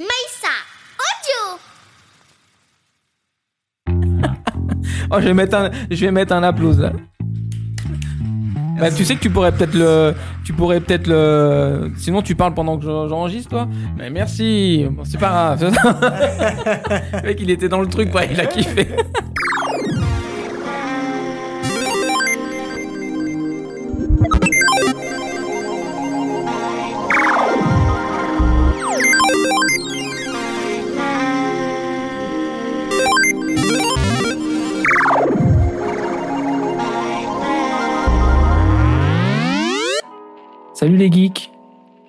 Maïssa, audio Oh, je vais mettre un, je vais mettre un applause là. Bah, tu sais que tu pourrais peut-être le, tu pourrais peut-être le, sinon tu parles pendant que j'en- j'enregistre toi. Mais merci, bon, c'est pas grave. le mec il était dans le truc, il a kiffé.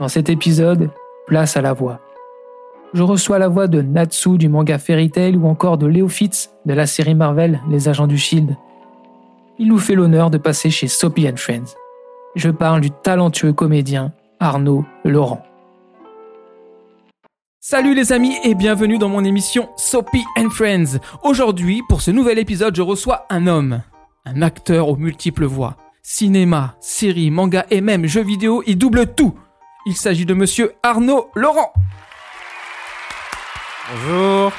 Dans cet épisode, place à la voix. Je reçois la voix de Natsu du manga Fairy Tail ou encore de Léo Fitz de la série Marvel Les Agents du Shield. Il nous fait l'honneur de passer chez Soapy and Friends. Je parle du talentueux comédien Arnaud Laurent. Salut les amis et bienvenue dans mon émission Soapy and Friends. Aujourd'hui, pour ce nouvel épisode, je reçois un homme, un acteur aux multiples voix. Cinéma, série, manga et même jeux vidéo, il double tout. Il s'agit de monsieur Arnaud Laurent. Bonjour.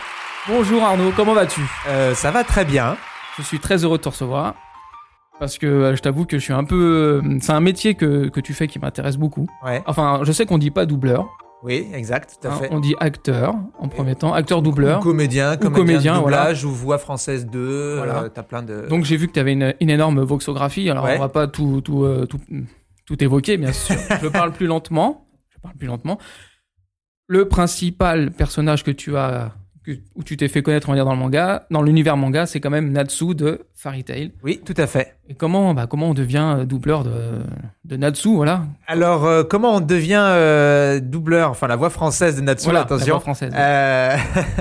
Bonjour Arnaud, comment vas-tu? Euh, ça va très bien. Je suis très heureux de te recevoir. Parce que euh, je t'avoue que je suis un peu... euh, C'est un métier que, que tu fais qui m'intéresse beaucoup. Ouais. Enfin, je sais qu'on dit pas doubleur. Oui, exact, tout à hein, fait. on dit acteur en premier temps, acteur-doubleur. Ou comédien, comédien, comédien, de doublage ou voix française 2. Voilà. euh, T'as plein de. Donc j'ai vu que tu avais une, une énorme voxographie. Alors Ouais. on va pas tout, tout, tout, tout évoquer, bien sûr. je parle plus lentement. Je parle plus lentement. Le principal personnage que tu as, que, où tu t'es fait connaître, on va dire, dans le manga, dans l'univers manga, c'est quand même Natsu de Fairy Tail. Oui, tout à fait. Et comment, bah, comment on devient euh, doubleur de, de Natsu, voilà. Alors, euh, comment on devient euh, doubleur Enfin, la voix française de Natsu, Voilà, la attention. voix française. Euh,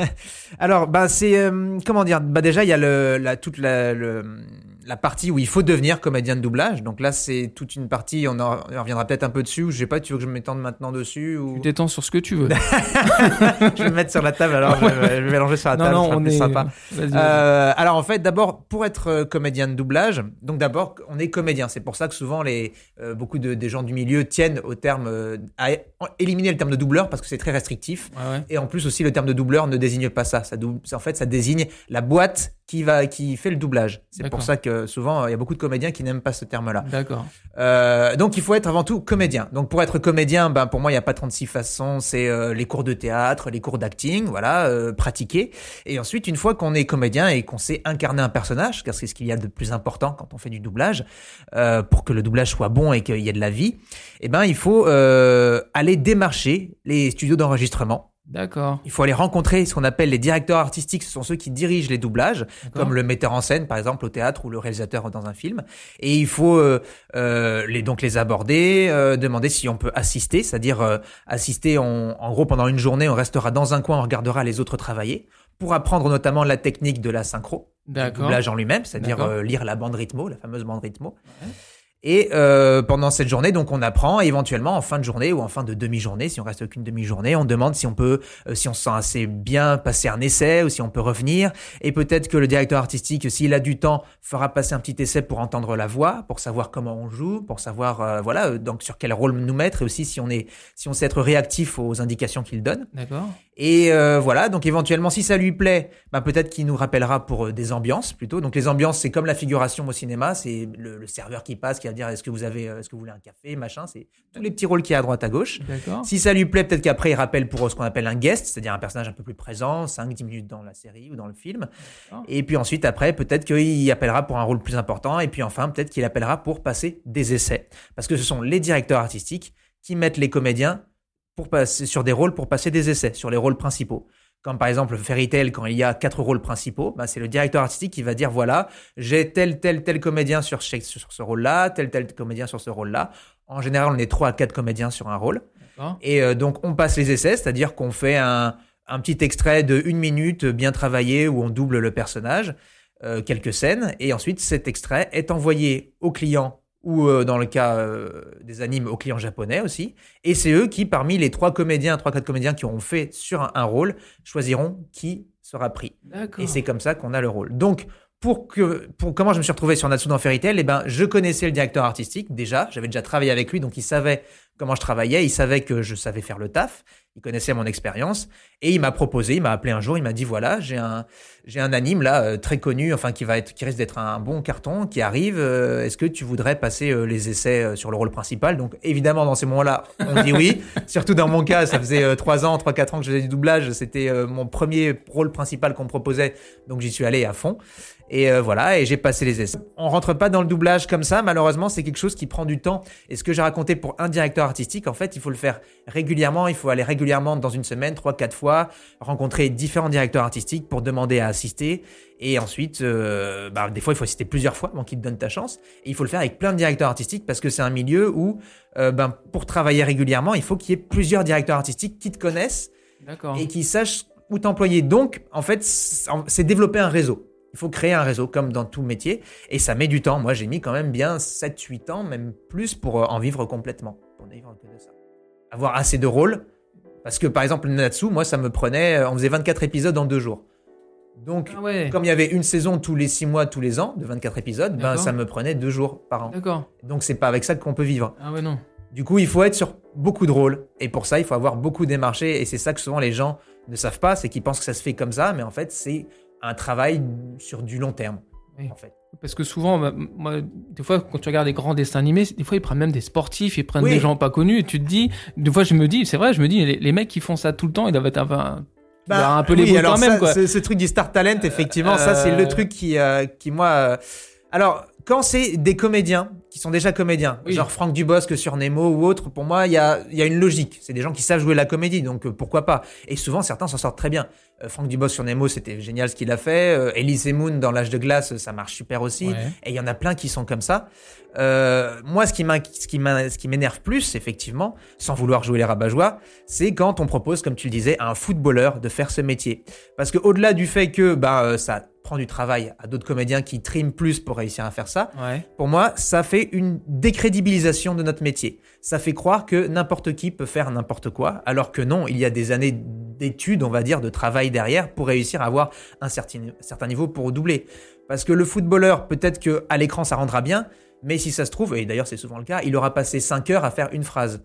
Alors, bah, c'est comment dire Bah, déjà, il y a le, la, toute la, le- la partie où il faut devenir comédien de doublage. Donc là, c'est toute une partie. On en reviendra peut-être un peu dessus. Ou je sais pas. Tu veux que je m'étende maintenant dessus ou? Tu t'étends sur ce que tu veux. je vais me mettre sur la table. Alors, je, vais- je vais mélanger sur la non, table. non, on est sympa. Euh, alors en fait, d'abord pour être euh, comédien de doublage, donc d'abord on est comédien. C'est pour ça que souvent les euh, beaucoup de, des gens du milieu tiennent au terme euh, à éliminer le terme de doubleur parce que c'est très restrictif. Ouais, ouais. Et en plus aussi le terme de doubleur ne désigne pas ça. Ça en fait ça désigne la boîte qui va qui fait le doublage. C'est pour ça que souvent il y a beaucoup de comédiens qui n'aiment pas ce terme-là. D'accord. Euh, donc il faut être avant tout comédien. Donc pour être comédien, ben pour moi il n'y a pas 36 façons. C'est euh, les cours de théâtre, les cours d'acting, voilà, euh, pratiquer. Et ensuite une fois qu'on est comédien et qu'on sait incarner un personnage, car c'est ce qu'il y a de plus important quand on fait du doublage, euh, pour que le doublage soit bon et qu'il y ait de la vie, eh ben il faut euh, aller démarcher les studios d'enregistrement. D'accord. Il faut aller rencontrer ce qu'on appelle les directeurs artistiques, ce sont ceux qui dirigent les doublages, comme le metteur en scène par exemple au théâtre ou le réalisateur dans un film. Et il faut euh, euh, les, donc les aborder, euh, demander si on peut assister, c'est-à-dire assister en, en gros pendant une journée, on restera dans un coin, on regardera les autres travailler pour apprendre notamment la technique de la synchro, D'accord. doublage en lui-même, c'est-à-dire lire la bande rythmo, la fameuse bande rythmo. Et euh, pendant cette journée, donc on apprend. Et éventuellement, en fin de journée ou en fin de demi-journée, si on reste qu'une demi-journée, on demande si on peut, euh, si on se sent assez bien passer un essai ou si on peut revenir. Et peut-être que le directeur artistique, s'il a du temps, fera passer un petit essai pour entendre la voix, pour savoir comment on joue, pour savoir euh, voilà euh, donc sur quel rôle nous mettre et aussi si on est, si on sait être réactif aux indications qu'il donne. D'accord. Et euh, voilà, donc éventuellement, si ça lui plaît, bah, peut-être qu'il nous rappellera pour euh, des ambiances plutôt. Donc les ambiances, c'est comme la figuration au cinéma, c'est le, le serveur qui passe, qui va dire est-ce que vous avez, euh, est-ce que vous voulez un café, machin. C'est tous les petits rôles qu'il y a à droite à gauche. Si ça lui plaît, peut-être qu'après il rappelle pour euh, ce qu'on appelle un guest, c'est-à-dire un personnage un peu plus présent, 5-10 minutes dans la série ou dans le film. Et puis ensuite, après, peut-être qu'il appellera pour un rôle plus important. Et puis enfin, peut-être qu'il appellera pour passer des essais. Parce que ce sont les directeurs artistiques qui mettent les comédiens pour passer sur des rôles pour passer des essais, sur les rôles principaux. Comme par exemple Fairy Tail, quand il y a quatre rôles principaux, bah, c'est le directeur artistique qui va dire voilà, j'ai tel, tel, tel comédien sur, sur ce rôle-là, tel, tel comédien sur ce rôle-là. En général, on est trois à quatre comédiens sur un rôle. Et euh, donc, on passe les essais, c'est-à-dire qu'on fait un, un petit extrait de une minute bien travaillé où on double le personnage, euh, quelques scènes, et ensuite cet extrait est envoyé au client ou euh, dans le cas euh, des animes aux clients japonais aussi. Et c'est eux qui, parmi les trois comédiens, trois quatre comédiens qui auront fait sur un, un rôle, choisiront qui sera pris. D'accord. Et c'est comme ça qu'on a le rôle. Donc, pour que, pour comment je me suis retrouvé sur Natsu dans Fairy Tail, eh ben, je connaissais le directeur artistique déjà, j'avais déjà travaillé avec lui, donc il savait comment je travaillais, il savait que je savais faire le taf, il connaissait mon expérience. Et il m'a proposé, il m'a appelé un jour, il m'a dit voilà, j'ai un j'ai un anime là euh, très connu, enfin qui va être qui risque d'être un bon carton qui arrive, euh, est-ce que tu voudrais passer euh, les essais sur le rôle principal? Donc évidemment dans ces moments-là, on dit oui, surtout dans mon cas, ça faisait trois ans, trois quatre ans que je faisais du doublage, c'était mon premier rôle principal qu'on me proposait, donc j'y suis allé à fond. Et euh, voilà, et j'ai passé les essais. On rentre pas dans le doublage comme ça, malheureusement, c'est quelque chose qui prend du temps. Et ce que j'ai raconté pour un directeur artistique, en fait, il faut le faire régulièrement, il faut aller régulièrement dans une semaine, trois, quatre fois, rencontrer différents directeurs artistiques pour demander à assister. Et ensuite, euh, bah, des fois, il faut assister plusieurs fois avant qu'ils te donnent ta chance. Et il faut le faire avec plein de directeurs artistiques parce que c'est un milieu où, euh, ben, pour travailler régulièrement, il faut qu'il y ait plusieurs directeurs artistiques qui te connaissent et qui sachent où t'employer. Donc, en fait, c'est développer un réseau. Il faut créer un réseau comme dans tout métier et ça met du temps. Moi, j'ai mis quand même bien 7-8 ans, même plus, pour euh, en vivre complètement. Que de ça. Avoir assez de rôles. Parce que par exemple, Natsu, moi, ça me prenait. Euh, on faisait 24 épisodes en deux jours. Donc, ah comme il y avait une saison tous les 6 mois, tous les ans, de 24 épisodes, ben, ça me prenait deux jours par an. D'accord. Donc, c'est pas avec ça qu'on peut vivre. Ah ouais, non. Du coup, il faut être sur beaucoup de rôles. Et pour ça, il faut avoir beaucoup démarché. Et c'est ça que souvent les gens ne savent pas, c'est qu'ils pensent que ça se fait comme ça. Mais en fait, c'est un travail sur du long terme. En fait. Parce que souvent, bah, moi, des fois, quand tu regardes des grands dessins animés, des fois, ils prennent même des sportifs, ils prennent des gens pas connus, et tu te dis, des fois, je me dis, c'est vrai, je me dis, les, mecs qui font ça tout le temps, ils doivent être un, bah, un peu les alors quand même. Quoi. Ce, truc du Star Talent, effectivement, ça, c'est le euh. truc qui, euh, qui moi. Euh, alors, quand c'est des comédiens qui sont déjà comédiens, genre Franck Dubosc sur Nemo ou autre, pour moi, il y a, y a une logique. C'est des gens qui savent jouer la comédie, donc pourquoi pas? Et souvent, certains s'en sortent très bien. Euh, Franck Dubosc sur Nemo, c'était génial ce qu'il a fait. Euh, Elise Moon dans L'âge de glace, ça marche super aussi. Et il y en a plein qui sont comme ça. Euh, moi, ce qui ce qui m'énerve plus, effectivement, sans vouloir jouer les rabat-joie, c'est quand on propose, comme tu le disais, à un footballeur de faire ce métier. Parce que au-delà du fait que bah euh, ça prend du travail à d'autres comédiens qui triment plus pour réussir à faire ça. Pour moi, ça fait une décrédibilisation de notre métier. Ça fait croire que n'importe qui peut faire n'importe quoi, alors que non, il y a des années d'études, on va dire, de travail derrière pour réussir à avoir un certain, certain niveau pour doubler. Parce que le footballeur, peut-être que à l'écran ça rendra bien, mais si ça se trouve, et d'ailleurs c'est souvent le cas, il aura passé 5 heures à faire une phrase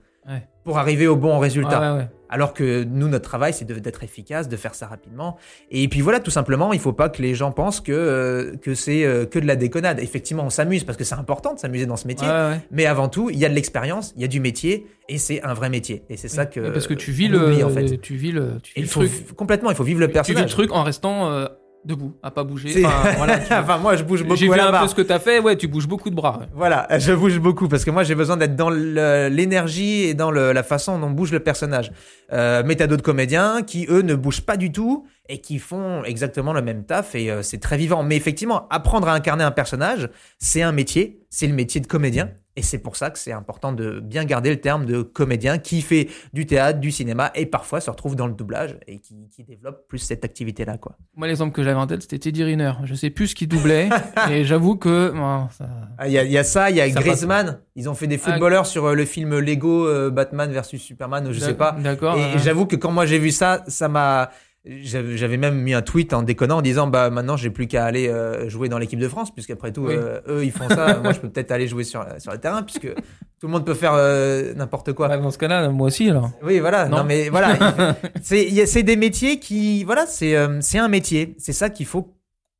pour arriver au bon résultat. Alors que nous, notre travail, c'est d'être efficace, de faire ça rapidement. Et puis voilà, tout simplement, il faut pas que les gens pensent que, euh, que c'est euh, que de la déconnade. Effectivement, on s'amuse parce que c'est important de s'amuser dans ce métier. mais avant tout, il y a de l'expérience, il y a du métier, et c'est un vrai métier. Et c'est ça que. parce que tu vis le, en fait. tu vis le, tu vis truc. Complètement, il faut vivre le personnage. Tu vis le truc en restant euh, debout, à pas bouger. Enfin, moi, je bouge beaucoup. J'ai vu un peu ce que tu as fait. Ouais, tu bouges beaucoup de bras. Voilà, je bouge beaucoup parce que moi, j'ai besoin d'être dans l'énergie et dans la façon dont bouge le personnage. Euh, mais t'as d'autres comédiens qui, eux, ne bougent pas du tout et qui font exactement le même taf et euh, c'est très vivant. Mais effectivement, apprendre à incarner un personnage, c'est un métier, c'est le métier de comédien. Et c'est pour ça que c'est important de bien garder le terme de comédien qui fait du théâtre, du cinéma et parfois se retrouve dans le doublage et qui, développe plus cette activité-là. quoi. Moi, l'exemple que j'avais en tête, c'était Teddy Riner. Je sais plus ce qu'il doublait et j'avoue que. Ah, il y, a ça, il y a Griezmann. Ils ont fait des footballeurs sur euh, le film Lego euh, Batman versus Superman, je sais pas. D'accord. Et j'avoue que quand moi j'ai vu ça, ça m'a j'avais même mis un tweet en déconnant en disant bah maintenant j'ai plus qu'à aller euh, jouer dans l'équipe de France puisqu'après tout euh, eux ils font ça. Moi je peux peut-être aller jouer sur sur le terrain puisque tout le monde peut faire euh, n'importe quoi. dans ce cas-là moi aussi alors. Oui voilà. Non, mais voilà. C'est c'est des métiers qui voilà c'est c'est un métier. C'est ça qu'il faut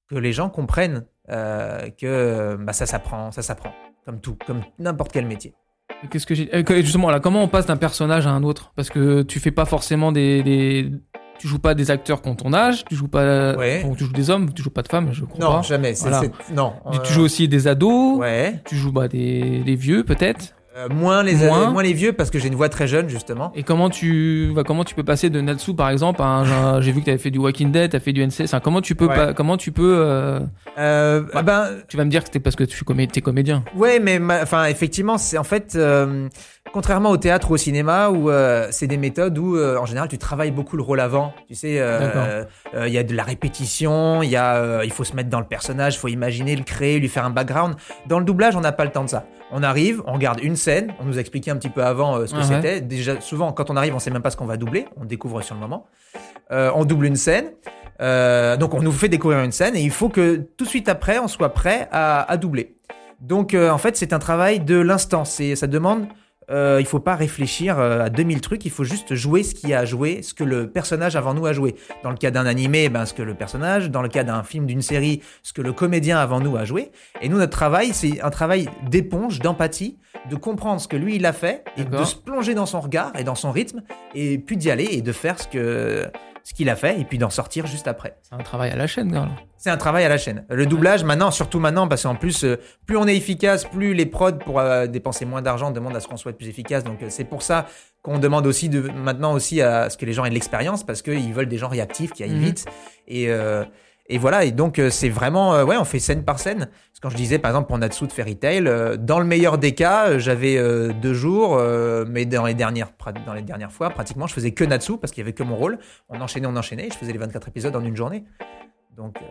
que les gens comprennent que bah ça s'apprend ça s'apprend. Comme tout comme n'importe quel métier. Qu'est-ce que j'ai justement là comment on passe d'un personnage à un autre? Parce que tu fais pas forcément des, des tu joues pas des acteurs qui ont ton âge, tu joues pas, tu joues des hommes, tu joues pas de femmes, je crois non, pas. jamais. Non, Tu, joues aussi des ados. Ouais. Tu joues bah, des, des vieux peut-être. Euh, moins les moins. les vieux parce que j'ai une voix très jeune justement. Et comment tu bah, comment tu peux passer de Natsu par exemple à j'ai vu que tu avais fait du Walking Dead, tu as fait du NC, comment tu peux pas, comment tu peux euh, euh, bah, ben tu vas me dire que c'était parce que tu es comédien. Ouais, mais enfin effectivement, c'est en fait contrairement au théâtre ou au cinéma où c'est des méthodes où en général tu travailles beaucoup le rôle avant, tu sais il y a de la répétition, il y a il faut se mettre dans le personnage, il faut imaginer le créer, lui faire un background. Dans le doublage, on n'a pas le temps de ça. On arrive, on regarde une scène, on nous a expliqué un petit peu avant euh, ce que c'était. Déjà, souvent, quand on arrive, on sait même pas ce qu'on va doubler, on découvre sur le moment. Euh, on double une scène, euh, donc on nous fait découvrir une scène et il faut que tout de suite après, on soit prêt à, doubler. Donc, en fait, c'est un travail de l'instant. C'est, ça demande euh, il faut pas réfléchir euh, à 2000 trucs, il faut juste jouer ce qu'il y a à jouer, ce que le personnage avant nous a joué. Dans le cas d'un animé, ben, ce que le personnage, dans le cas d'un film, d'une série, ce que le comédien avant nous a joué. Et nous, notre travail, c'est un travail d'éponge, d'empathie, de comprendre ce que lui, il a fait, et de se plonger dans son regard et dans son rythme, et puis d'y aller et de faire ce que ce qu'il a fait, et puis d'en sortir juste après. C'est un travail à la chaîne, alors. C'est un travail à la chaîne. Le doublage, maintenant, surtout maintenant, parce qu'en plus, euh, plus on est efficace, plus les prods, pour euh, dépenser moins d'argent, demandent à ce qu'on soit plus efficace. Donc, euh, c'est pour ça qu'on demande aussi de, maintenant aussi à ce que les gens aient de l'expérience, parce qu'ils veulent des gens réactifs, qui aillent Mhm. vite. Et, euh, et voilà. Et donc, euh, c'est vraiment, euh, ouais, on fait scène par scène. Parce que quand je disais, par exemple, pour Natsu de Fairy Tail, euh, dans le meilleur des cas, j'avais deux jours, mais dans les dernières, dans les dernières fois, pratiquement, je faisais que Natsu, parce qu'il y avait que mon rôle. On enchaînait, on enchaînait, et je faisais les 24 épisodes en une journée. Donc, euh,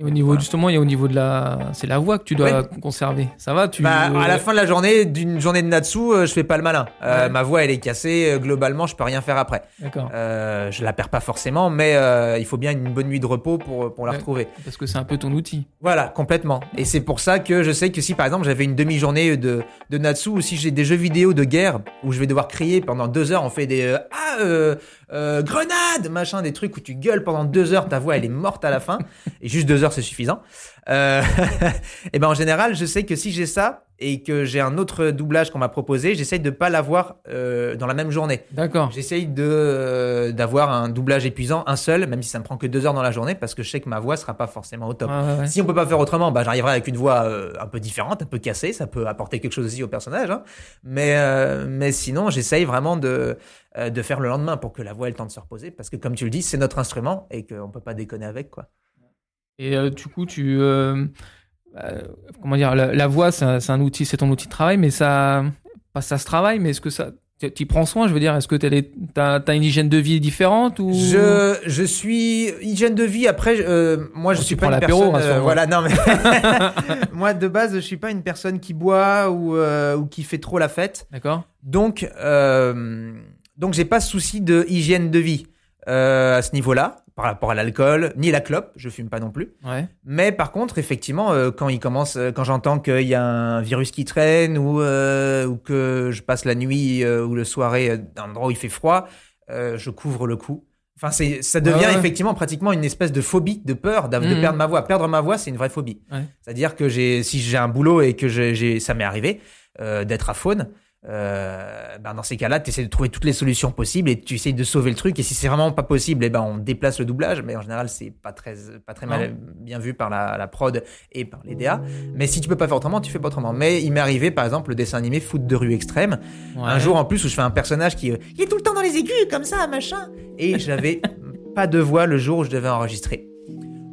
Et au niveau, Voilà. justement, il y a au niveau de la. C'est la voix que tu dois conserver. Ça va tu... Bah, à la fin de la journée, d'une journée de Natsu, euh, je fais pas le malin. Euh, Ouais. Ma voix, elle est cassée. euh, Globalement, je peux rien faire après. D'accord. Euh, je la perds pas forcément, mais euh, il faut bien une bonne nuit de repos pour, pour la Ouais. retrouver. Parce que c'est un peu ton outil. Voilà, complètement. Et c'est pour ça que je sais que si par exemple j'avais une demi-journée de, de Natsu ou si j'ai des jeux vidéo de guerre où je vais devoir crier pendant deux heures, on fait des euh, ah euh, grenade machin, des trucs où tu gueules pendant deux heures, ta voix elle est morte à la fin et juste deux heures c'est suffisant. Euh, et ben en général, je sais que si j'ai ça et que j'ai un autre doublage qu'on m'a proposé, j'essaye de pas l'avoir euh, dans la même journée. D'accord. J'essaye de euh, d'avoir un doublage épuisant, un seul, même si ça me prend que deux heures dans la journée, parce que je sais que ma voix sera pas forcément au top. Ouais, ouais. Si on peut pas faire autrement, bah, j'arriverai avec une voix euh, un peu différente, un peu cassée. Ça peut apporter quelque chose aussi au personnage. Hein. Mais, mais sinon, j'essaye vraiment de, de faire le lendemain pour que la voix ait le temps de se reposer. Parce que, comme tu le dis, c'est notre instrument et qu'on peut pas déconner avec. quoi. Et du coup, tu. Euh, comment dire La, la voix, c'est un, outil, c'est ton outil de travail, mais ça. Pas ça se travaille, mais est-ce que ça. Tu prends soin, je veux dire, est-ce que tu as, une hygiène de vie différente ou... Je, je suis hygiène de vie. Après, euh, moi, je suis pas une personne. euh, voilà, non mais moi de base, je suis pas une personne qui boit ou euh, ou qui fait trop la fête. D'accord Donc, euh, donc j'ai pas de souci de hygiène de vie euh, à ce niveau-là, par rapport à l'alcool, ni la clope, je fume pas non plus. Ouais. Mais par contre, effectivement, euh, quand il commence, euh, quand j'entends qu'il y a un virus qui traîne ou, euh, ou que je passe la nuit ou le soirée dans un endroit où il fait froid, je couvre le cou. Enfin, c'est, ça devient Ouais, effectivement pratiquement une espèce de phobie, de peur de Mhm. perdre ma voix. Perdre ma voix, c'est une vraie phobie. Ouais. C'est-à-dire que j'ai, si j'ai un boulot et que j'ai, ça m'est arrivé d'être à faune, euh, ben dans ces cas-là, tu essaies de trouver toutes les solutions possibles et tu essayes de sauver le truc. Et si c'est vraiment pas possible, eh ben on déplace le doublage. Mais en général, c'est pas très, pas très mal, bien vu par la, la prod et par les DA. Mais si tu peux pas faire autrement, tu fais pas autrement. Mais il m'est arrivé, par exemple, le dessin animé Foot de rue extrême. Un jour en plus où je fais un personnage qui euh, il est tout le temps dans les aigus comme ça, machin. Et j'avais pas de voix le jour où je devais enregistrer.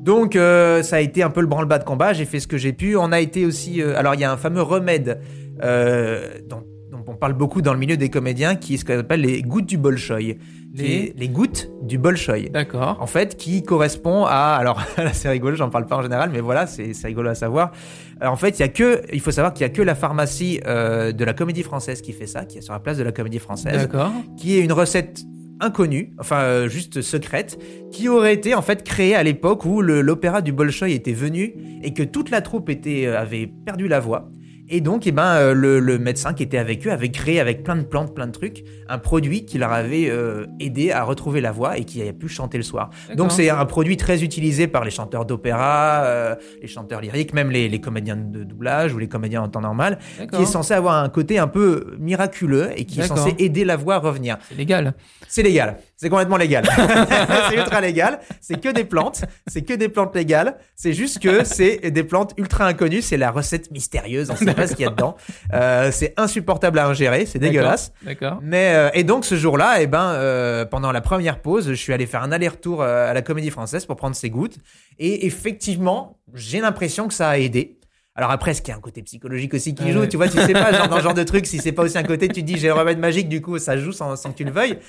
Donc euh, ça a été un peu le branle-bas de combat. J'ai fait ce que j'ai pu. On a été aussi. euh, alors il y a un fameux remède euh, dont on parle beaucoup dans le milieu des comédiens, qui est ce qu'on appelle les gouttes du bolchoï. Les- gouttes du bolchoï. D'accord. En fait, qui correspond à. Alors c'est rigolo, j'en parle pas en général, mais voilà, c'est rigolo à savoir. Alors, en fait, il y a que. Il faut savoir qu'il y a que la pharmacie euh, de la Comédie Française qui fait ça, qui est sur la place de la Comédie Française D'accord. qui est une recette inconnue, enfin euh, juste secrète, qui aurait été en fait créée à l'époque où l'opéra du Bolchoï était venu et que toute la troupe était, euh, avait perdu la voix. Et donc, eh ben, euh, le, le médecin qui était avec eux avait créé avec plein de plantes, plein de trucs, un produit qui leur avait euh, aidé à retrouver la voix et qui avait pu chanter le soir. Donc c'est un produit très utilisé par les chanteurs d'opéra, euh, les chanteurs lyriques, même les, les comédiens de doublage ou les comédiens en temps normal, qui est censé avoir un côté un peu miraculeux et qui est censé aider la voix à revenir. C'est légal. C'est légal. C'est complètement légal. c'est ultra légal. C'est que des plantes. C'est que des plantes légales. C'est juste que c'est des plantes ultra inconnues. C'est la recette mystérieuse. On sait pas ce qu'il y a dedans. Euh, c'est insupportable à ingérer. C'est dégueulasse. D'accord. Mais euh, et donc ce jour-là, eh ben, euh, pendant la première pause, je suis allé faire un aller-retour à la Comédie Française pour prendre ces gouttes. Et effectivement, j'ai l'impression que ça a aidé. Alors après, est-ce qu'il y a un côté psychologique aussi qui joue? Tu vois, tu sais pas, genre dans ce genre de truc, si c'est pas aussi un côté, tu te dis j'ai le remède magique, du coup ça joue sans, sans que tu le veuilles.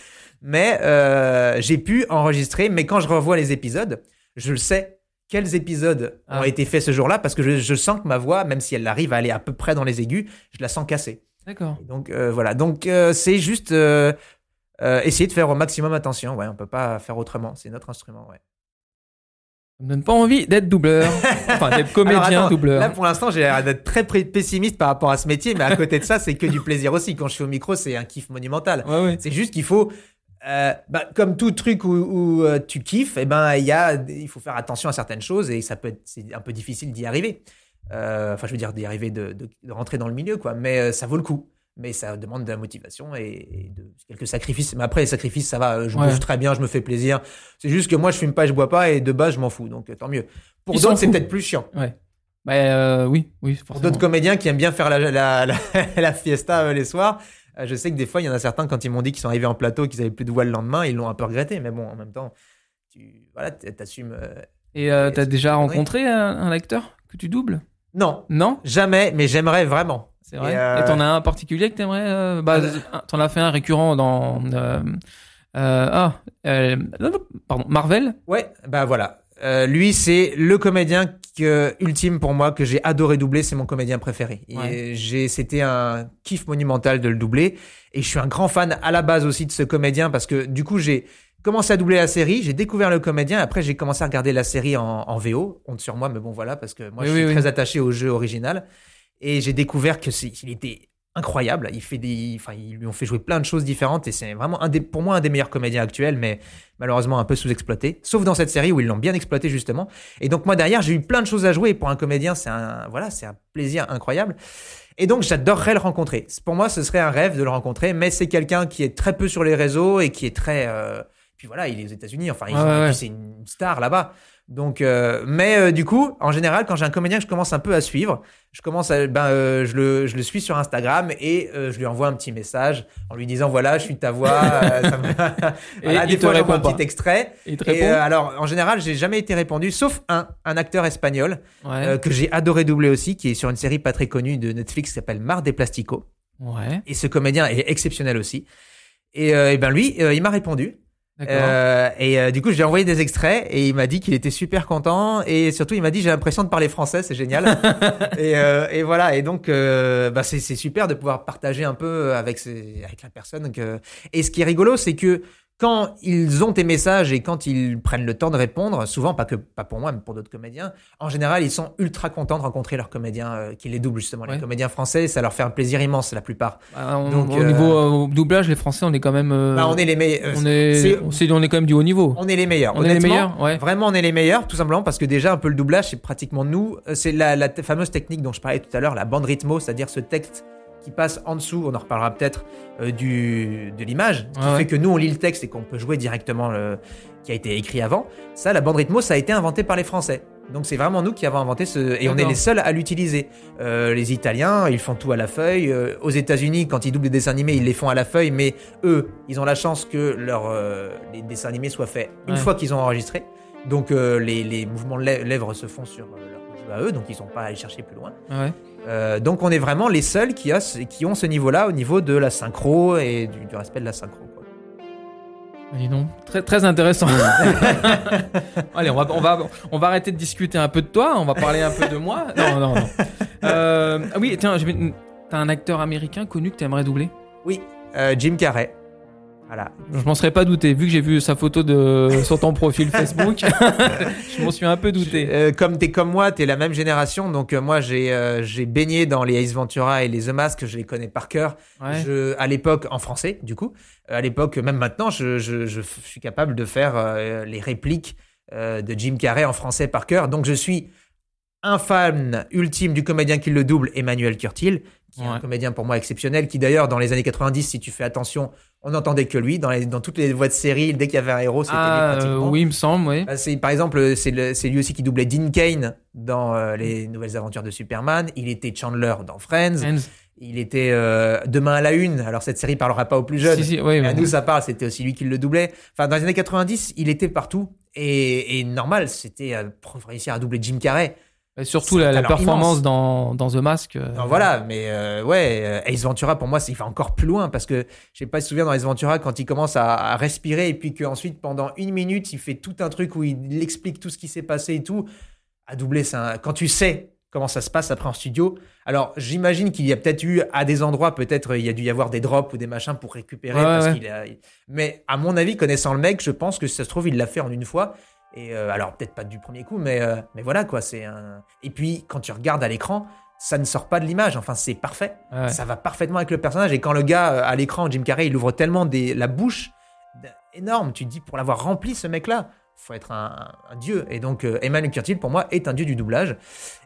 Mais euh, j'ai pu enregistrer. Mais quand je revois les épisodes, je le sais quels épisodes ont Ah. été faits ce jour-là parce que je, je sens que ma voix, même si elle arrive à aller à peu près dans les aigus, je la sens cassée. D'accord. Donc euh, voilà, donc euh, c'est juste euh, euh, essayer de faire au maximum attention. Ouais, on peut pas faire autrement. C'est notre instrument. Ouais. Ça me donne pas envie d'être doubleur. Enfin, d'être Alors, comédien attends, doubleur. Là, pour l'instant, j'ai l'air d'être très pessimiste par rapport à ce métier, mais à côté de ça, c'est que du plaisir aussi. Quand je suis au micro, c'est un kiff monumental. Ouais, ouais. C'est juste qu'il faut, euh, bah, comme tout truc où, où, euh, tu kiffes, eh ben, il y a, il faut faire attention à certaines choses et ça peut être, c'est un peu difficile d'y arriver. Euh, Enfin, je veux dire, d'y arriver, de, de- de rentrer dans le milieu, quoi. Mais ça vaut le coup. Mais ça demande de la motivation et, et de quelques sacrifices. Mais après, les sacrifices, ça va. Je Ouais. bouffe très bien, je me fais plaisir. C'est juste que moi, je fume pas, je bois pas et de base, je m'en fous. Donc, tant mieux. Pour d'autres, c'est peut-être plus chiant. Ouais. Bah, oui, oui, Pour forcément. d'autres comédiens qui aiment bien faire la, la, la, la fiesta les soirs, je sais que des fois, il y en a certains, quand ils m'ont dit qu'ils sont arrivés en plateau, qu'ils avaient plus de voix le lendemain, ils l'ont un peu regretté. Mais bon, en même temps, tu voilà, t'assumes. euh, Et euh, t'as déjà rencontré un, un acteur que tu doubles? Non, Non? Jamais, mais j'aimerais vraiment. C'est vrai? Et, euh, Et t'en as un particulier que t'aimerais euh, Bah, t'en as fait un récurrent dans. euh, euh, ah, euh, non, non, pardon, Marvel? Ouais, bah voilà. Euh, lui, c'est le comédien que, ultime pour moi que j'ai adoré doubler. C'est mon comédien préféré. Ouais. j'ai, c'était un kiff monumental de le doubler. Et je suis un grand fan à la base aussi de ce comédien parce que du coup, j'ai commencé à doubler la série. J'ai découvert le comédien. Après, j'ai commencé à regarder la série en, en VO. Honte sur moi, mais bon, voilà, parce que moi, Oui, je suis oui. très attaché au jeu original. Et j'ai découvert que c'est, qu'il était incroyable. Il fait des, enfin, ils lui ont fait jouer plein de choses différentes et c'est vraiment un des, pour moi, un des meilleurs comédiens actuels, mais malheureusement un peu sous-exploité. Sauf dans cette série où ils l'ont bien exploité justement. Et donc moi derrière, j'ai eu plein de choses à jouer. Et pour un comédien, c'est un, voilà, c'est un plaisir incroyable. Et donc j'adorerais le rencontrer. Pour moi, ce serait un rêve de le rencontrer, mais c'est quelqu'un qui est très peu sur les réseaux et qui est très, euh, puis voilà, il est aux États-Unis. Enfin, puis ouais. c'est une star là-bas. Donc, euh, mais euh, du coup, en général, quand j'ai un comédien que je commence un peu à suivre, je commence à, ben, euh, je le, je le suis sur Instagram et je lui envoie un petit message en lui disant voilà, je suis ta voix. ça me- Et Voilà, des fois, j'envoie un petit extrait. Il te Et alors, en général, j'ai jamais été répondu, sauf un, un acteur espagnol Ouais. que j'ai adoré doubler aussi, qui est sur une série pas très connue de Netflix qui s'appelle Mar des Plasticos. ouais. Et ce comédien est exceptionnel aussi. Et, et ben lui, il m'a répondu. Euh, et euh, du coup, j'ai envoyé des extraits et il m'a dit qu'il était super content et surtout il m'a dit j'ai l'impression de parler français, c'est génial. et, euh, et voilà. Et donc, euh, bah, c'est super de pouvoir partager un peu avec la personne. Que... Et ce qui est rigolo, c'est que quand ils ont tes messages et quand ils prennent le temps de répondre, souvent pas que pas pour moi, mais pour d'autres comédiens, en général, ils sont ultra contents de rencontrer leurs comédiens euh, qui les doublent justement. Ouais. Les comédiens français, ça leur fait un plaisir immense la plupart. Bah, on- donc, au euh, niveau euh, doublage, les Français, on est quand même. euh, Bah, on est les meilleurs. on est, on est quand même du haut niveau. On est les meilleurs. On est les meilleurs, ouais. Vraiment, on est les meilleurs, tout simplement parce que déjà, un peu le doublage, c'est pratiquement nous. Euh, C'est la, la fameuse technique dont je parlais tout à l'heure, la bande rythmo, c'est-à-dire ce texte qui passe en dessous, on en reparlera peut-être, euh, du, de l'image, ce qui Ouais, fait que nous, on lit le texte et qu'on peut jouer directement le, qui a été écrit avant. Ça, la bande rythmo, ça a été inventé par les Français. Donc c'est vraiment nous qui avons inventé ce... Et on est les seuls à l'utiliser. Euh, les Italiens, ils font tout à la feuille. Euh, aux États-Unis, quand ils doublent des dessins animés, ils les font à la feuille. Mais eux, ils ont la chance que leur, euh, les dessins animés soient faits une Ouais. fois qu'ils ont enregistré. Donc les, les mouvements de lè- lèvres se font sur leur jeu à eux, donc ils n'ont pas à aller chercher plus loin. Ouais. Euh, donc on est vraiment les seuls qui, a ce- qui ont ce niveau-là au niveau de la synchro et du, du respect de la synchro. quoi. Dis donc, très, très intéressant. Allez, on va, on, va, on va arrêter de discuter un peu de toi, on va parler un peu de moi. Non, non, non. Euh, ah oui, tiens, t'as un acteur américain connu que t'aimerais doubler? Oui, euh, Jim Carrey. Voilà. Je m'en serais pas douté, vu que j'ai vu sa photo de, sur ton profil Facebook. je m'en suis un peu douté. Euh, comme t'es comme moi, t'es la même génération, donc euh, moi j'ai euh, j'ai baigné dans les Ace Ventura et les The Mask, je les connais par cœur. Ouais. Je, à l'époque, en français, du coup, Euh, à l'époque, même maintenant, je, je, je suis capable de faire les répliques de Jim Carrey en français par cœur. Donc, je suis un fan ultime du comédien qui le double, Emmanuel Curtil, qui est un comédien pour moi exceptionnel, qui d'ailleurs, dans les années 90, si tu fais attention, on n'entendait que lui. Dans, les, dans toutes les voix de série, dès qu'il y avait un héros, c'était lui Ah, euh, pratiquement. oui, il me semble, oui. Bah, c'est par exemple c'est lui aussi qui doublait Dean Kane dans euh, les nouvelles aventures de Superman. Il était Chandler dans Friends. Friends. Il était euh, Demain à la une. Alors cette série parlera pas aux plus jeunes. Si, si, oui, Mais à nous ça parle. C'était aussi lui qui le doublait. Enfin dans les années 90, il était partout et, et normal. C'était euh, réussir à doubler Jim Carrey. Et surtout la, performance dans, dans The Mask. euh, Non, voilà, mais euh, ouais, euh, Ace Ventura pour moi, il va encore plus loin parce que je sais pas si souviens dans Ace Ventura quand il commence à, à respirer et puis qu'ensuite pendant une minute il fait tout un truc où il explique tout ce qui s'est passé et tout. À doubler, quand tu sais comment ça se passe après en studio. Alors j'imagine qu'il y a peut-être eu à des endroits, peut-être il y a dû y avoir des drops ou des machins pour récupérer Ouais, parce ouais. a. Mais à mon avis, connaissant le mec, je pense que si ça se trouve il l'a fait en une fois. Et euh, alors peut-être pas du premier coup, mais euh, mais voilà quoi. C'est un. Et puis quand tu regardes à l'écran, ça ne sort pas de l'image. Enfin, c'est parfait. Ouais. Ça va parfaitement avec le personnage. Et quand le gars euh, à l'écran, Jim Carrey, il ouvre tellement des, la bouche énorme. Tu te dis pour l'avoir rempli ce mec-là, faut être un, un dieu. Et donc euh, Emmanuel Curtil pour moi est un dieu du doublage.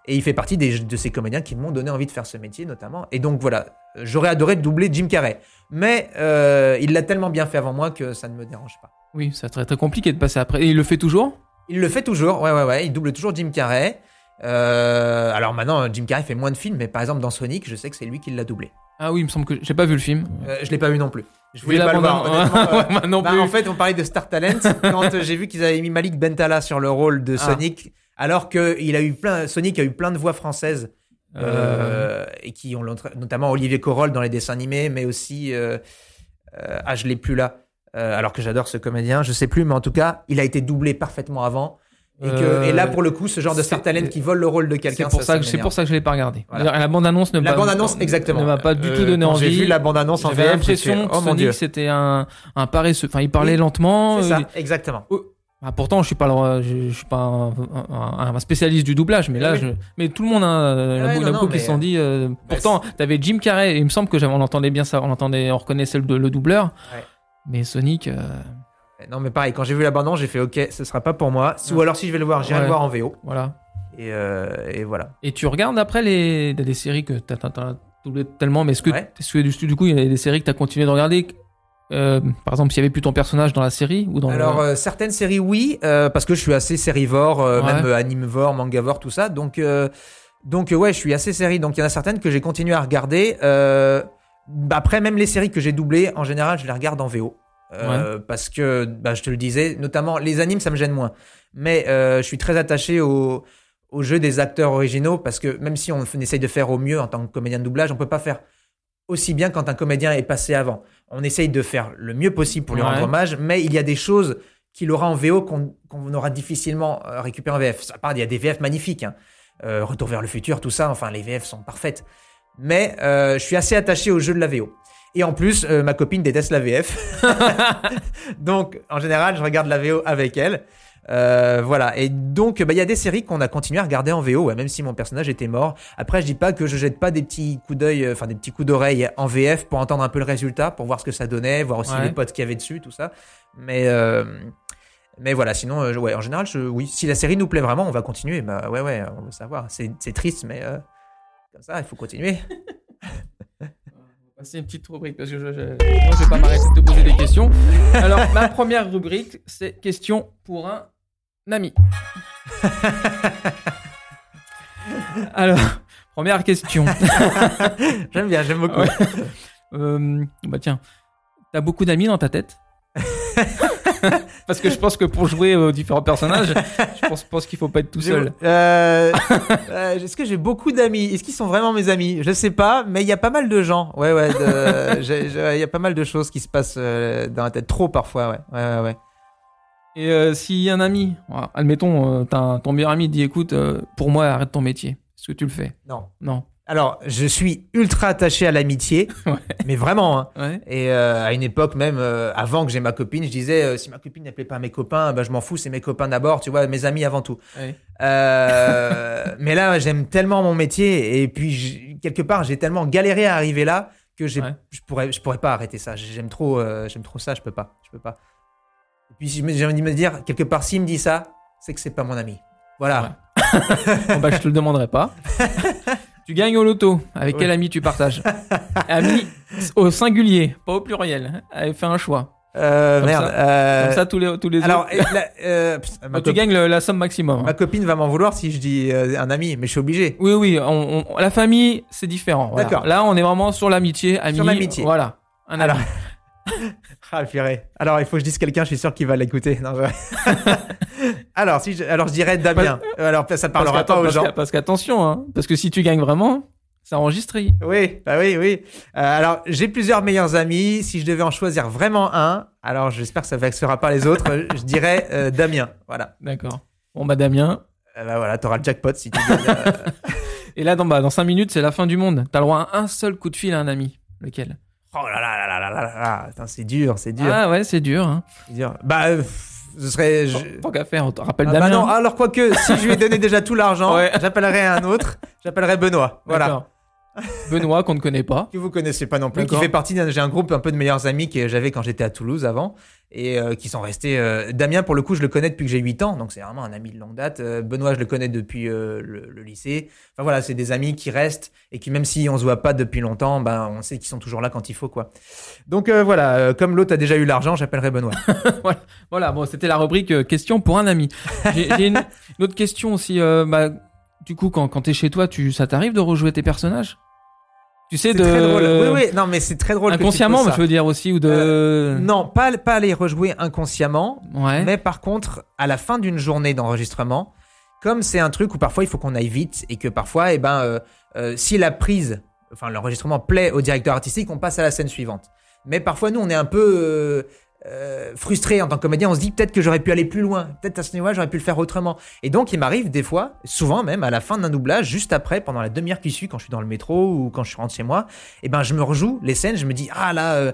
Et il fait partie des, de ces comédiens qui m'ont donné envie de faire ce métier notamment. Et donc voilà, j'aurais adoré doubler Jim Carrey, mais euh, il l'a tellement bien fait avant moi que ça ne me dérange pas. Oui, c'est très très compliqué de passer après. Et il le fait toujours? Il le fait toujours, ouais, ouais, ouais. Il double toujours Jim Carrey. Euh, alors maintenant, Jim Carrey fait moins de films, mais par exemple dans Sonic, je sais que c'est lui qui l'a doublé. Ah oui, il me semble que j'ai pas vu le film. Euh, je l'ai pas vu non plus. Je voulais la pas le voir. euh, non bah, plus. en fait, on parlait de Star Talent quand j'ai vu qu'ils avaient mis Malik Bentala sur le rôle de Ah. Sonic, alors que il a eu plein, Sonic a eu plein de voix françaises. et qui ont notamment Olivier Corol dans les dessins animés, mais aussi ah je l'ai plus là, euh, alors que j'adore ce comédien, je sais plus, mais en tout cas il a été doublé parfaitement avant et, que, Euh, et là pour le coup ce genre de Star c'est- Talent qui vole le rôle de c'est quelqu'un, pour ça, que ça c'est pour ça que je l'ai pas regardé. Voilà. La bande annonce ne La m'a- bande annonce exactement ne m'a pas du Euh, tout donné quand envie. J'ai vu la bande annonce en J'avais VF, l'impression j'ai fait, que oh Sonic c'était un un paresseux. Enfin, il parlait Oui, lentement. c'est euh, ça, exactement. Ah, pourtant, je suis pas, le- je, je suis pas un, un- un spécialiste du doublage, mais là, Oui. je, mais tout le monde, hein, Ouais, la, bou- non, la non, boucle, ils mais, se sont dit. euh, bah, pourtant, t'avais Jim Carrey, et il me semble que j'avais, on entendait bien ça, on entendait, on reconnaissait le, le doubleur. Ouais. Mais Sonic, euh, Non mais pareil, quand j'ai vu la bande j'ai fait ok, ce sera pas pour moi. Ou Ouais. alors si je vais le voir, j'irai Ouais. le voir en VO. voilà. Et, euh, et voilà. Et tu regardes après les, des séries que t'as, t'as, t'as doublé tellement, mais est-ce que, Ouais. est-ce que du, coup, il y a des séries que t'as continué de regarder euh, Par exemple, s'il y avait plus ton personnage dans la série ou dans Alors le... euh, certaines séries oui, euh, parce que je suis assez sérivore, Ouais. même animevore, mangavore, tout ça. Donc donc ouais, je suis assez série. Donc il y en a certaines que j'ai continué à regarder. Après même les séries que j'ai doublées, en général, je les regarde en VO. Euh, Parce que bah, je te le disais, notamment les animes, ça me gêne moins. Mais euh, je suis très attaché au au jeu des acteurs originaux parce que même si on essaye de faire au mieux en tant que comédien de doublage, on peut pas faire aussi bien quand un comédien est passé avant. On essaye de faire le mieux possible pour lui Ouais. rendre hommage, mais il y a des choses qu'il aura en VO qu'on qu'on aura difficilement euh, récupéré en VF. À part, il y a des VF magnifiques. hein. Euh, Retour vers le futur, tout ça, enfin, les VF sont parfaites. Mais euh, je suis assez attaché au jeu de la VO. Et en plus, euh, ma copine déteste la VF. donc, en général, je regarde la VO avec elle. Euh, voilà. Et donc, bah, il y a des séries qu'on a continué à regarder en VO, ouais, même si mon personnage était mort. Après, je dis pas que je jette pas des petits coups d'œil, enfin des petits coups d'oreille en VF pour entendre un peu le résultat, pour voir ce que ça donnait, voir aussi Ouais. les potes qu'il y avait dessus, tout ça. Mais mais voilà, sinon, ouais, en général, je, oui, si la série nous plaît vraiment, on va continuer. Bah ouais, ouais, on veut savoir. C'est triste, mais comme ça, il faut continuer. C'est une petite rubrique parce que je, je vais pas m'arrêter de te poser des questions. Alors, ma première rubrique, c'est question pour un ami. Alors, première question. J'aime bien, j'aime beaucoup. Ouais. Euh, bah tiens, t'as beaucoup d'amis dans ta tête? Parce que je pense que pour jouer aux différents personnages, je pense, pense qu'il faut pas être tout seul. Euh, euh, Est-ce que j'ai beaucoup d'amis? Est-ce qu'ils sont vraiment mes amis? Je sais pas, mais il y a pas mal de gens. Ouais, ouais. Il y a pas mal de choses qui se passent euh, dans la tête. Trop parfois, ouais. Ouais, ouais, ouais. Et euh, si un ami, admettons, un- ton meilleur ami dit écoute, pour moi, arrête ton métier. Est-ce que tu le fais? Non. Non. Alors, je suis ultra attaché à l'amitié, Ouais. mais vraiment. Hein. Ouais. Et euh, à une époque même, euh, avant que j'ai ma copine, je disais euh, si ma copine n'appelait pas mes copains, bah, je m'en fous, c'est mes copains d'abord, tu vois, mes amis avant tout. Ouais. Mais là, j'aime tellement mon métier et puis quelque part, j'ai tellement galéré à arriver là que je pourrais, je pourrais pas arrêter ça. J'aime trop, j'aime trop ça, je peux pas, je peux pas. Et puis j'ai envie de me dire quelque part, s'il me dit ça, c'est que c'est pas mon ami. Voilà. Bon, bah, je te le demanderai pas. tu gagnes au loto. Avec Oui. quel ami tu partages Ami au singulier, pas au pluriel. Fais un choix. Euh, Comme merde. ça. euh, Comme ça, tous les, tous les alors, euh, la- euh, ma, tu gagnes le- la somme maximum. hein. ma copine va m'en vouloir si je dis un ami, mais je suis obligé. Oui, oui, on- on- la famille, c'est différent. voilà. D'accord. Là, on est vraiment sur l'amitié, ami. Sur l'amitié. Voilà. Un ami. Alors, ah, purée. Alors, il faut que je dise quelqu'un, je suis sûr qu'il va l'écouter. Non, je- Alors, si je, alors je dirais Damien. Euh, alors, ça ne parlera pas aux gens. Parce qu'attention, hein, parce que si tu gagnes vraiment, c'est enregistré. Oui, bah oui, oui. Euh, alors, j'ai plusieurs meilleurs amis. Si je devais en choisir vraiment un, alors j'espère que ça ne vexera pas les autres, je dirais euh, Damien. Voilà. D'accord. Bon, bah Damien. Euh, bah voilà, t'auras le jackpot si tu gagnes. Euh. Et là, dans, bah, dans 5 minutes, c'est la fin du monde. T'as le droit à un seul coup de fil à un ami. Lequel? Oh là là là là là là là. C'est dur, c'est dur. Ah ouais, c'est dur. Hein. C'est dur. Bah. Euh, ce serait. je- Tant qu'à faire, on te rappelle Ah bah Damien. non, alors quoique, si je lui ai donné déjà tout l'argent, Ouais. j'appellerai un autre, j'appellerai Benoît. Voilà. Benoît, qu'on ne connaît pas. Que vous connaissez pas non plus, qui fait partie d'un. J'ai un groupe un peu de meilleurs amis que j'avais quand j'étais à Toulouse avant, et euh, qui sont restés. euh, Damien, pour le coup, je le connais depuis que j'ai 8 ans, donc c'est vraiment un ami de longue date. Euh, Benoît, je le connais depuis le, le lycée. Enfin voilà, c'est des amis qui restent, et qui même si on se voit pas depuis longtemps, ben on sait qu'ils sont toujours là quand il faut, quoi. Donc voilà, comme l'autre a déjà eu l'argent, j'appellerai Benoît. Voilà, bon, c'était la rubrique question pour un ami. J'ai une, une autre question aussi. bah, du coup, quand, quand t'es chez toi, tu, ça t'arrive de rejouer tes personnages? Tu sais, C'est de. très drôle. Oui, oui, non, mais c'est très drôle. que tu Inconsciemment, ça. je veux dire aussi, ou de. Euh, Non, pas, pas les rejouer inconsciemment, Ouais. mais par contre, à la fin d'une journée d'enregistrement, comme c'est un truc où parfois il faut qu'on aille vite et que parfois, eh ben, euh, euh, si la prise, enfin l'enregistrement plaît au directeur artistique, on passe à la scène suivante. Mais parfois, nous, on est un peu euh, euh, frustré en tant que comédien. On se dit peut-être que j'aurais pu aller plus loin, peut-être à ce niveau-là, j'aurais pu le faire autrement. Et donc, il m'arrive des fois, souvent même, à la fin d'un doublage, juste après, pendant la demi-heure qui suit, quand je suis dans le métro ou quand je rentre chez moi, eh ben, je me rejoue les scènes. Je me dis ah là. euh,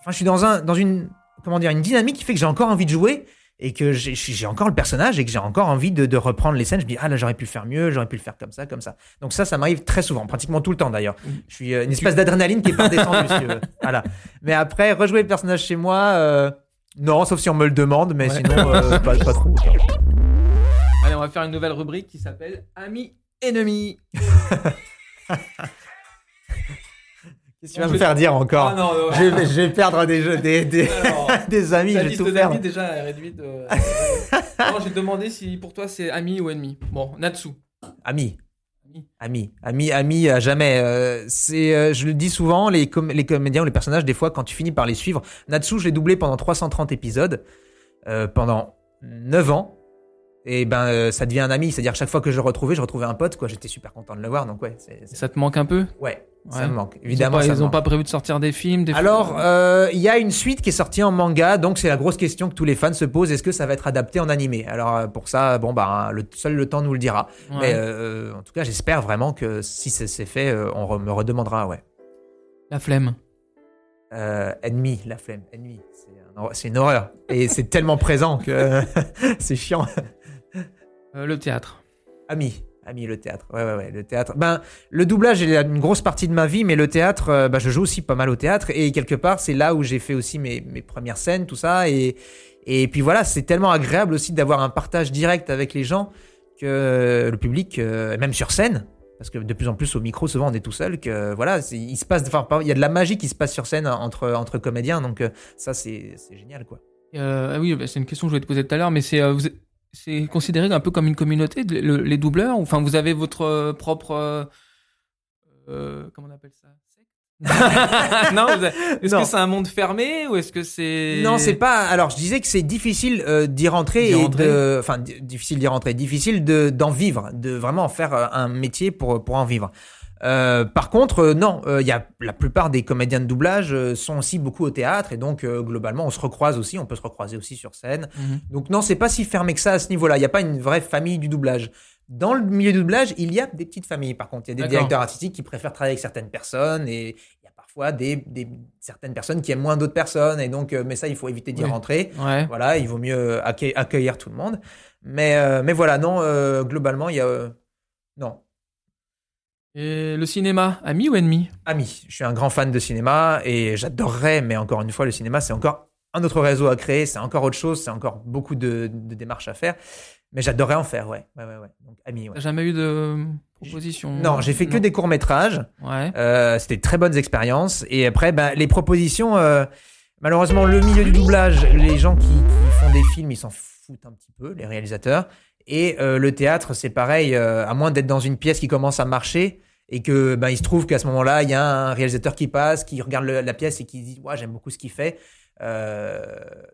Enfin, je suis dans un, dans une, comment dire, une dynamique qui fait que j'ai encore envie de jouer et que j'ai encore le personnage et que j'ai encore envie de, de reprendre les scènes. Je me dis, ah là, j'aurais pu le faire mieux, j'aurais pu le faire comme ça, comme ça. Donc ça, ça m'arrive très souvent, pratiquement tout le temps d'ailleurs. Je suis euh, une espèce d'adrénaline qui est pas descendue, si tu veux. Voilà. Mais après, rejouer le personnage chez moi, euh, non, sauf si on me le demande, mais Ouais. sinon, euh, pas, pas trop. Allez, on va faire une nouvelle rubrique qui s'appelle Amis ennemis. Qu'est-ce que tu vas me faire dire encore Ah non, non. je, vais, je vais perdre des, jeux, des, des, Alors, des amis, je vais tout d'amis déjà est réduite. non, j'ai demandé si pour toi c'est ami ou ennemi. Bon, Natsu. Ami. Ami, ami, ami, à jamais. Euh, c'est, euh, je le dis souvent, les, com- les comédiens ou les personnages, des fois, quand tu finis par les suivre, Natsu, je l'ai doublé pendant 330 épisodes, euh, pendant 9 ans. Et ben, euh, ça devient un ami. C'est-à-dire, que chaque fois que je le retrouvais, je retrouvais un pote, quoi. J'étais super content de le voir, donc ouais, Ça te manque un peu? Ouais, ça me manque. Évidemment, Ils me ont manque. pas prévu de sortir des films des Alors, euh, il y a une suite qui est sortie en manga, donc c'est la grosse question que tous les fans se posent est-ce que ça va être adapté en animé? Alors euh, pour ça, bon bah le seul le temps nous le dira. Ouais. Mais euh, en tout cas, j'espère vraiment que si c'est fait, on re- me redemandera, ouais. La flemme. Ennemi, la flemme, ennemi, c'est un hor- c'est une horreur et c'est tellement présent que c'est chiant. Euh, le théâtre. Ami, ami, le théâtre. Ouais, ouais, ouais, le théâtre. Ben, le doublage est une grosse partie de ma vie, mais le théâtre, euh, ben, je joue aussi pas mal au théâtre et quelque part, c'est là où j'ai fait aussi mes, mes premières scènes, tout ça. Et, et puis voilà, c'est tellement agréable aussi d'avoir un partage direct avec les gens que le public, euh, même sur scène. Parce que de plus en plus au micro, souvent on est tout seul. Que voilà, il se passe, enfin, il y a de la magie qui se passe sur scène entre entre comédiens. Donc ça, c'est génial, quoi. Euh, ah oui, bah, c'est une question que je voulais te poser tout à l'heure, mais c'est vous c'est considéré un peu comme une communauté, le- les doubleurs. ou- Enfin, vous avez votre euh, propre. euh, euh, comment on appelle ça Non, est-ce que c'est un monde fermé ou est-ce que c'est. Non, c'est pas. Alors, je disais que c'est difficile euh, d'y rentrer et rentrer. de, enfin, di- difficile d'y rentrer, difficile de d'en vivre, de vraiment en faire un métier pour pour en vivre. Euh, par contre, euh, non, euh, il y a la plupart des comédiens de doublage euh, sont aussi beaucoup au théâtre et donc euh, globalement on se recroise aussi, on peut se recroiser aussi sur scène. Mhm. Donc non, c'est pas si fermé que ça à ce niveau-là. Il n'y a pas une vraie famille du doublage. Dans le milieu du doublage, il y a des petites familles. Par contre, il y a des D'accord. directeurs artistiques qui préfèrent travailler avec certaines personnes et il y a parfois des, des certaines personnes qui aiment moins d'autres personnes et donc, euh, mais ça, il faut éviter d'y Oui. rentrer. Ouais. Voilà, il vaut mieux accueil- accueillir tout le monde. Mais, euh, mais voilà, non, euh, globalement, il y a euh, non. Et le cinéma, ami ou ennemi? Ami, je suis un grand fan de cinéma et j'adorerais, mais encore une fois, le cinéma, c'est encore un autre réseau à créer, c'est encore autre chose, c'est encore beaucoup de, de démarches à faire. Mais j'adorerais en faire, ouais. ouais, ouais, ouais. Donc, ami, ouais. Jamais eu de proposition? Non, j'ai fait que des courts-métrages. Ouais. Euh, C'était très bonnes expériences. Et après, ben, les propositions, euh, malheureusement, le milieu du doublage, les gens qui, qui font des films, ils s'en foutent un petit peu, les réalisateurs. Et euh, le théâtre, c'est pareil, euh, à moins d'être dans une pièce qui commence à marcher et que ben, il se trouve qu'à ce moment-là, il y a un réalisateur qui passe, qui regarde le- la pièce et qui dit ouais, j'aime beaucoup ce qu'il fait. Euh,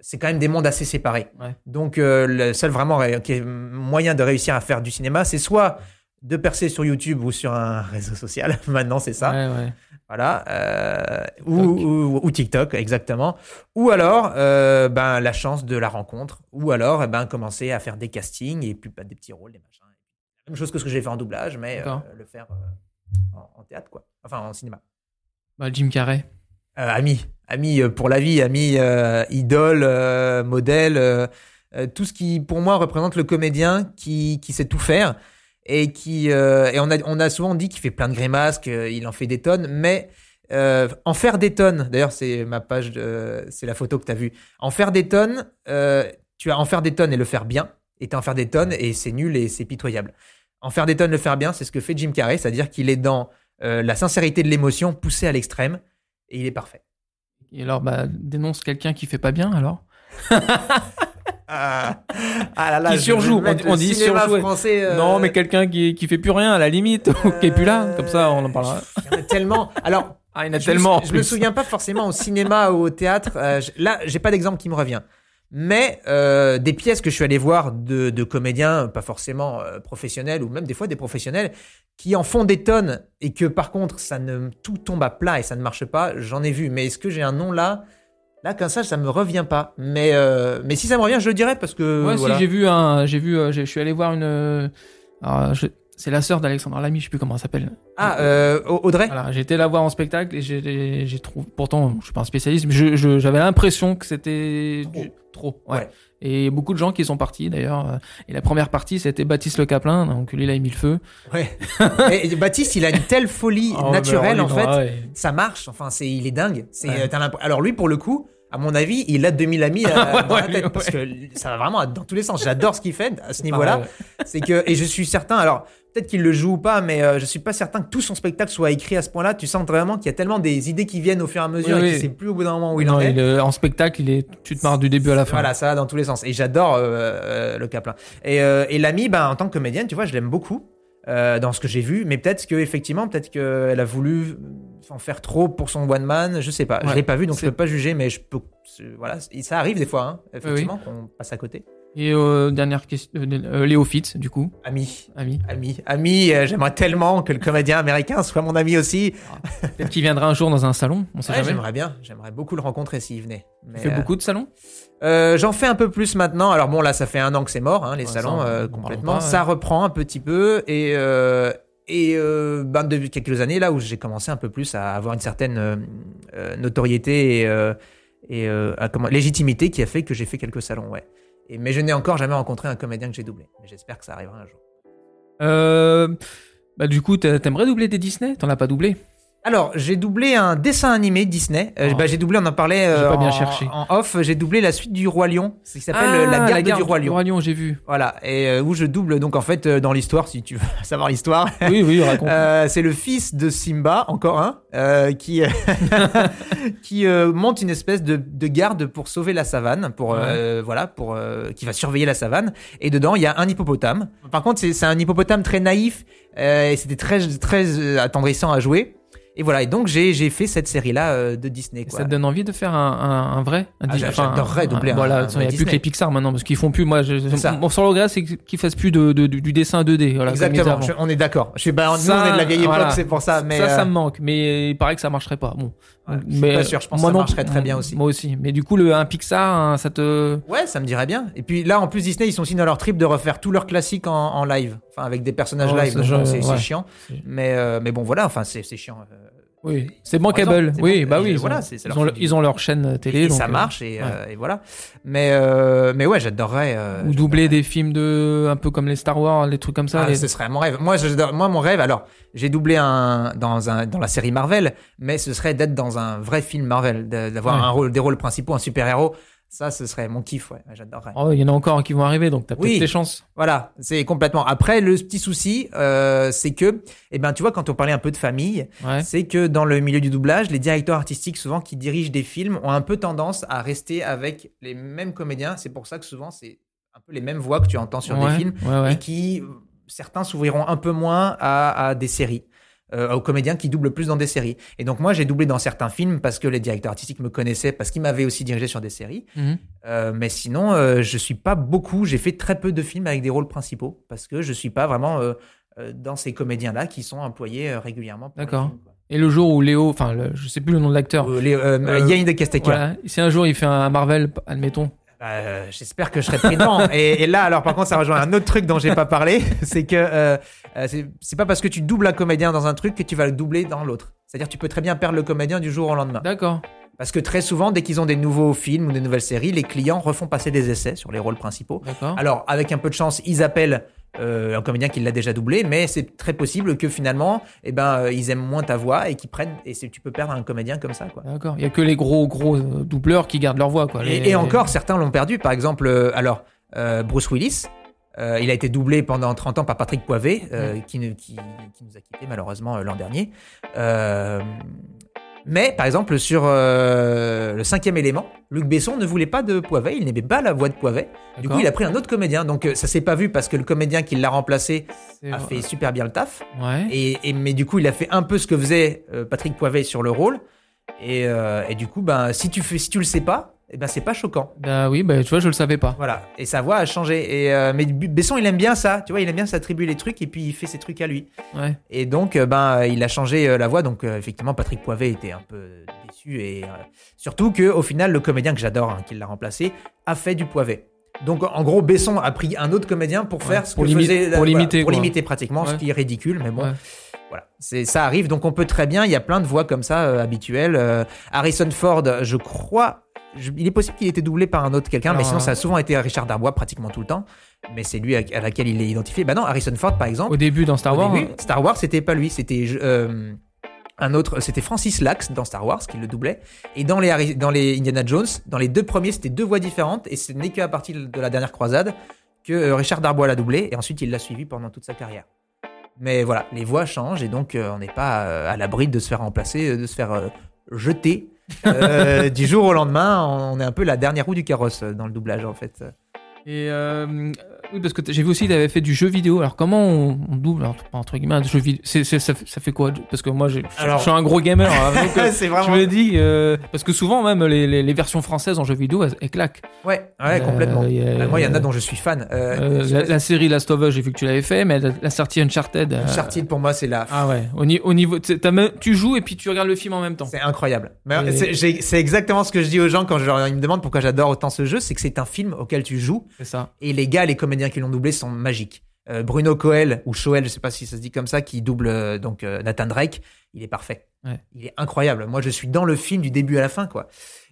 c'est quand même des mondes assez séparés. Ouais. Donc euh, le seul vraiment ré- qui est moyen de réussir à faire du cinéma, c'est soit de percer sur YouTube ou sur un réseau social. Maintenant, c'est ça. Ouais, ouais. Voilà. euh, ou, ou, ou TikTok, exactement. Ou alors, euh, ben, la chance de la rencontre. Ou alors, eh ben, commencer à faire des castings et puis bah, des petits rôles, des machins. La même chose que ce que j'ai fait en doublage, mais euh, le faire en, en théâtre, quoi. Enfin, en cinéma. Bah, Jim Carrey. Euh, ami, ami euh, pour la vie, ami, euh, idole, euh, modèle. tout ce qui, pour moi, représente le comédien qui, qui sait tout faire et qui et on a on a souvent dit qu'il fait plein de grimaces, qu'il en fait des tonnes, mais en faire des tonnes. D'ailleurs, c'est ma page, c'est la photo que tu as vue. En faire des tonnes, tu vas en faire des tonnes et le faire bien, et en faire des tonnes et c'est nul et c'est pitoyable. En faire des tonnes, le faire bien, c'est ce que fait Jim Carrey, c'est-à-dire qu'il est dans euh, la sincérité de l'émotion poussée à l'extrême et il est parfait. Et alors, bah, dénonce quelqu'un qui fait pas bien, alors? Ah, là là, Qui surjoue, on- dit français. euh, Non, mais quelqu'un qui, qui fait plus rien, à la limite, ou qui est plus là, comme ça, on en parlera. Il y en a tellement. Alors, Ah, il y en a je tellement. Me, je me souviens pas forcément au cinéma ou au théâtre. euh, je- là, j'ai pas d'exemple qui me revient. Mais euh, des pièces que je suis allé voir de, de comédiens, pas forcément euh, professionnels ou même des fois des professionnels, qui en font des tonnes et que par contre ça ne tout tombe à plat et ça ne marche pas. J'en ai vu. Mais est-ce que j'ai un nom là? Là, comme ça, ça me revient pas. Mais euh, mais si ça me revient, je le dirais parce que Ouais, voilà. si, j'ai vu un, j'ai vu, je suis allé voir une, c'est la sœur d'Alexandre Lamy, je sais plus comment elle s'appelle. ah euh, Audrey? Voilà, été la voir en spectacle et j'ai, j'ai trouvé, pourtant, je suis pas un spécialiste, mais j'avais l'impression que c'était du- trop. Ouais. Ouais. Et beaucoup de gens qui sont partis d'ailleurs. euh, Et la première partie, c'était Baptiste Le Caplin, donc lui, il a mis le feu. Ouais. et, Baptiste, il a une telle folie Oh, naturelle en fait. ça marche. Enfin, c'est, il est dingue. C'est, Ouais. Alors lui, pour le coup, à mon avis, il a 2000 amis euh, Ouais, dans la tête lui, parce que ça va vraiment dans tous les sens. J'adore ce qu'il fait à ce niveau-là. C'est que et je suis certain. Alors peut-être qu'il le joue ou pas, mais euh, je suis pas certain que tout son spectacle soit écrit à ce point-là. Tu sens vraiment qu'il y a tellement des idées qui viennent au fur et à mesure Oui, et oui. qu'il sait plus au bout d'un moment où il non, en est. est- en spectacle, il est, tu te marres du début à la fin. Voilà, ça va dans tous les sens. Et j'adore euh, euh, le Caplin. Et, euh, et l'ami, ben, en tant que comédienne, tu vois, je l'aime beaucoup euh, dans ce que j'ai vu. Mais peut-être que effectivement, peut-être qu'elle a voulu en faire trop pour son one man. Je sais pas. Je Ouais. l'ai pas vu, donc je peux pas juger. Mais je peux. Voilà, ça arrive des fois, hein, effectivement, qu'on passe à côté. Et euh, dernière question, euh, euh, Léo Fitz, du coup, Ami, ami. ami, ami. euh, J'aimerais tellement que le comédien américain soit mon ami aussi. Peut-être qu'il viendra un jour dans un salon, on sait Ouais, jamais. j'aimerais bien. J'aimerais beaucoup le rencontrer s'il venait. Mais, Tu fais beaucoup de salons? J'en fais un peu plus maintenant. Alors bon, là, ça fait un an que c'est mort, hein, les Ouais, salons ça, complètement. pas, ouais. Ça reprend un petit peu et et euh, ben, depuis quelques années là où j'ai commencé un peu plus à avoir une certaine euh, notoriété et, euh, et à comment, légitimité qui a fait que j'ai fait quelques salons, ouais. Et, mais je n'ai encore jamais rencontré un comédien que j'ai doublé. J'espère que ça arrivera un jour. euh, Bah du coup, t'a- t'aimerais doubler des Disney? T'en as pas doublé? Alors, j'ai doublé un dessin animé Disney. Euh, Oh. bah, j'ai doublé, on en parlait euh, J'ai pas bien en, cherché. en off. J'ai doublé la suite du Roi Lion, ce qui s'appelle Ah, euh, La Garde du Roi Lion. Lion, j'ai vu. Voilà, et euh, où je double donc en fait euh, dans l'histoire, si tu veux savoir l'histoire, Oui, oui, raconte. euh, c'est le fils de Simba, encore un, euh, qui qui euh, monte une espèce de, de garde pour sauver la savane, pour euh, voilà, pour euh, qui va surveiller la savane. Et dedans, il y a un hippopotame. Par contre, c'est c'est un hippopotame très naïf euh, et c'était très très euh, attendrissant à jouer. Et voilà, et donc j'ai j'ai fait cette série là de Disney. Quoi. Ça te donne envie de faire un, un, un vrai un Ah, j'adorerais doubler un- Voilà, il n'y a plus que les Pixar maintenant, parce qu'ils font plus. Moi, je, ça. mon seul regret, c'est qu'ils fassent plus de, de- du, dessin 2D. Voilà, Exactement, je- on est d'accord. Je suis bah, nous Ça, on est de la vieille époque, voilà. c'est pour ça. Mais ça, ça euh, me manque, mais il paraît que ça marcherait pas. Bon, Ouais, je suis pas sûr, je pense que moi ça non- marcherait très bien aussi. Moi aussi, mais du coup, le un Pixar, hein, ça te. Ouais, ça me dirait bien. Et puis là, en plus, Disney, ils sont aussi dans leur trip de refaire tous leurs classiques en, en live. Enfin, avec des personnages live. ça, c'est chiant. Mais, euh, mais bon, voilà, enfin, c'est c'est chiant. Oui, c'est bankable. Oui, bon. bah oui. Ils, voilà, ont, c'est- ils, leur ont, fait leur- du- ils ont leur chaîne télé. et donc, ça euh, marche, et, ouais. euh, et voilà. Mais, euh, mais ouais, j'adorerais. euh, Ou doubler des films de un peu comme les Star Wars, les trucs comme ça. Ah, les- ce serait mon rêve. Moi, moi, mon rêve. Alors, j'ai doublé un dans un dans la série Marvel, mais ce serait d'être dans un vrai film Marvel, d'avoir Ouais. un rôle, des rôles principaux, un super héros. Ça, ce serait mon kiff. Ouais, j'adorerais. Oh, il y en a encore qui vont arriver, donc t'as peut-être Oui. tes chances. Voilà, c'est complètement. Après, le petit souci, euh, c'est que, eh ben, tu vois, quand on parlait un peu de famille, Ouais. c'est que dans le milieu du doublage, les directeurs artistiques, souvent qui dirigent des films, ont un peu tendance à rester avec les mêmes comédiens. C'est pour ça que souvent, c'est un peu les mêmes voix que tu entends sur ouais, des films Ouais, et qui, certains s'ouvriront un peu moins à, à des séries. Euh, aux comédiens qui doublent plus dans des séries. Et donc moi j'ai doublé dans certains films parce que les directeurs artistiques me connaissaient, parce qu'ils m'avaient aussi dirigé sur des séries. Mhm. Euh, mais sinon, euh, je suis pas beaucoup. J'ai fait très peu de films avec des rôles principaux parce que je suis pas vraiment euh, dans ces comédiens-là qui sont employés régulièrement. D'accord. Et le jour où Léo, enfin, je sais plus le nom de l'acteur. Euh, les, euh, Euh, Yann de Castecker. Voilà. Si un jour il fait un Marvel, admettons. Euh, J'espère que je serai pris dedans. et, et là, alors par contre, ça rejoint un autre truc dont j'ai pas parlé, c'est que euh, euh, c'est- c'est pas parce que tu doubles un comédien dans un truc que tu vas le doubler dans l'autre. C'est-à-dire, tu peux très bien perdre le comédien du jour au lendemain. D'accord. Parce que très souvent, dès qu'ils ont des nouveaux films ou des nouvelles séries, les clients refont passer des essais sur les rôles principaux. Alors, avec un peu de chance, ils appellent euh, un comédien qui l'a déjà doublé, mais c'est très possible que finalement, eh ben, euh, ils aiment moins ta voix et qu'ils prennent. Et tu peux perdre un comédien comme ça, quoi. D'accord. Il y a que les gros gros euh, doubleurs qui gardent leur voix quoi. Et, Les- et encore, certains l'ont perdu. Par exemple, alors euh, Bruce Willis, euh, il a été doublé pendant 30 ans par Patrick Poivet, qui, qui- qui nous a quittés malheureusement l'an dernier. Mais par exemple, sur euh, le cinquième élément, Luc Besson ne voulait pas de Poivet, il n'aimait pas la voix de Poivet. Du coup, il a pris un autre comédien. Donc euh, ça s'est pas vu parce que le comédien qui l'a remplacé a vrai. fait super bien le taf. Ouais. Et, et- mais du coup, il a fait un peu ce que faisait euh, Patrick Poivet sur le rôle. Et, euh, et du coup, ben, si tu fais, si tu le sais pas, eh ben, c'est pas choquant. Bah oui, bah tu vois, je le savais pas. Voilà. Et sa voix a changé. Et, euh, mais Besson, il aime bien ça. Tu vois, il aime bien s'attribuer les trucs et puis il fait ses trucs à lui. Ouais. Et donc, euh, ben, euh, il a changé euh, la voix. Donc, effectivement, Patrick Poivet était un peu déçu. Et surtout que, au final, le comédien que j'adore, hein, qui l'a remplacé, a fait du Poivet. Donc, en gros, Besson a pris un autre comédien pour faire Ouais, ce pour que faisait pour voilà, l'imiter, pour l'imiter pratiquement, ce qui est ridicule. Mais bon, voilà, c'est ça arrive. Donc, on peut très bien. Il y a plein de voix comme ça habituelles. Harrison Ford, je crois. Je- il est possible qu'il ait été doublé par un autre quelqu'un, mais sinon euh, ça a souvent été Richard Darbois pratiquement tout le temps. Mais c'est lui à, à laquelle il est identifié. Bah non, Harrison Ford par exemple. Au début dans Star Wars. début, Star Wars, c'était pas lui, c'était euh, un autre, c'était Francis Lax dans Star Wars qui le doublait. Et dans les, Harry- dans les Indiana Jones, dans les deux premiers, c'était deux voix différentes. Et ce n'est qu'à partir de la dernière croisade que euh, Richard Darbois l'a doublé. Et ensuite, il l'a suivi pendant toute sa carrière. Mais voilà, les voix changent et donc euh, on n'est pas euh, à l'abri de se faire remplacer, euh, de se faire euh, jeter. Euh, du jour au lendemain, on est un peu la dernière roue du carrosse dans le doublage en fait. Et euh, oui, parce que j'ai vu aussi, il avait fait du jeu vidéo. Alors comment on, on double alors, entre guillemets un jeu vidéo c'est, c'est- ça, fait- ça fait quoi? Parce que moi, j'ai- je Alors- je suis un gros gamer. hein, donc, euh, c'est je me dis euh, parce que souvent même les, les, les versions françaises en jeu vidéo, elles, elles claquent. Ouais, ouais, Euh, complètement. a- Bah, moi, il y en a dont je suis fan. Euh, la, série Last of Us, j'ai vu que tu l'avais fait, mais la, la sortie Uncharted. Uncharted pour moi c'est la Ah ouais. Au, ni- au niveau, même- tu joues et puis tu regardes le film en même temps. c'est incroyable. Mais Et- c'est- j'ai- c'est exactement ce que je dis aux gens quand je ils me demandent pourquoi j'adore autant ce jeu, c'est que c'est un film auquel tu joues C'est ça. et les gars, les comédiens qui l'ont doublé sont magiques. Euh, Bruno Coel ou Choel, je sais pas si ça se dit comme ça, qui double euh, donc euh, Nathan Drake, il est parfait. Ouais. Il est incroyable. Moi, je suis dans le film du début à la fin, quoi.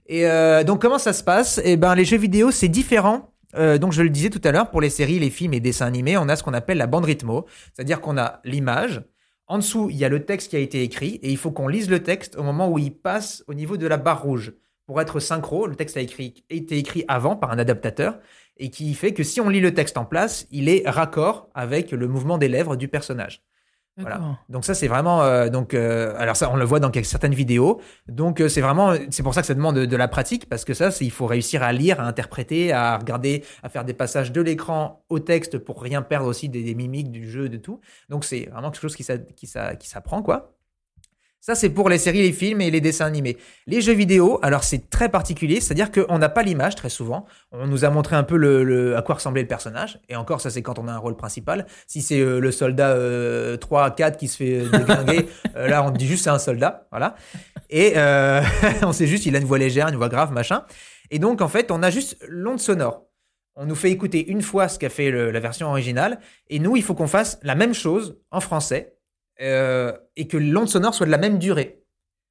Et donc, comment ça se passe? Eh ben, les jeux vidéo, c'est différent. Donc, je le disais tout à l'heure, pour les séries, les films et dessins animés, on a ce qu'on appelle la bande rythmo, c'est-à-dire qu'on a l'image. En dessous, il y a le texte qui a été écrit et il faut qu'on lise le texte au moment où il passe au niveau de la barre rouge. Pour être synchro, le texte a écrit, été écrit avant par un adaptateur et qui fait que si on lit le texte en place, il est raccord avec le mouvement des lèvres du personnage. Voilà. Donc ça c'est vraiment euh, donc euh, alors ça on le voit dans certaines vidéos. Donc euh, c'est vraiment c'est pour ça que ça demande de, de la pratique parce que ça il faut réussir à lire, à interpréter, à regarder, à faire des passages de l'écran au texte pour rien perdre aussi des, des mimiques du jeu de tout. Donc c'est vraiment quelque chose qui s'a- qui s'a- qui s'apprend quoi. Ça, c'est pour les séries, les films et les dessins animés. Les jeux vidéo, alors c'est très particulier, c'est-à-dire qu'on n'a pas l'image très souvent. On nous a montré un peu le, le- à quoi ressemblait le personnage, et encore, ça c'est quand on a un rôle principal. Si c'est euh, le soldat euh, 3 4 qui se fait euh, déglinguer, euh, là on dit juste c'est un soldat, voilà. Et on sait juste il a une voix légère, une voix grave, machin. Et donc en fait, on a juste l'onde sonore. On nous fait écouter une fois ce qu'a fait le- la version originale, et nous, il faut qu'on fasse la même chose en français, euh, et que l'onde sonore soit de la même durée.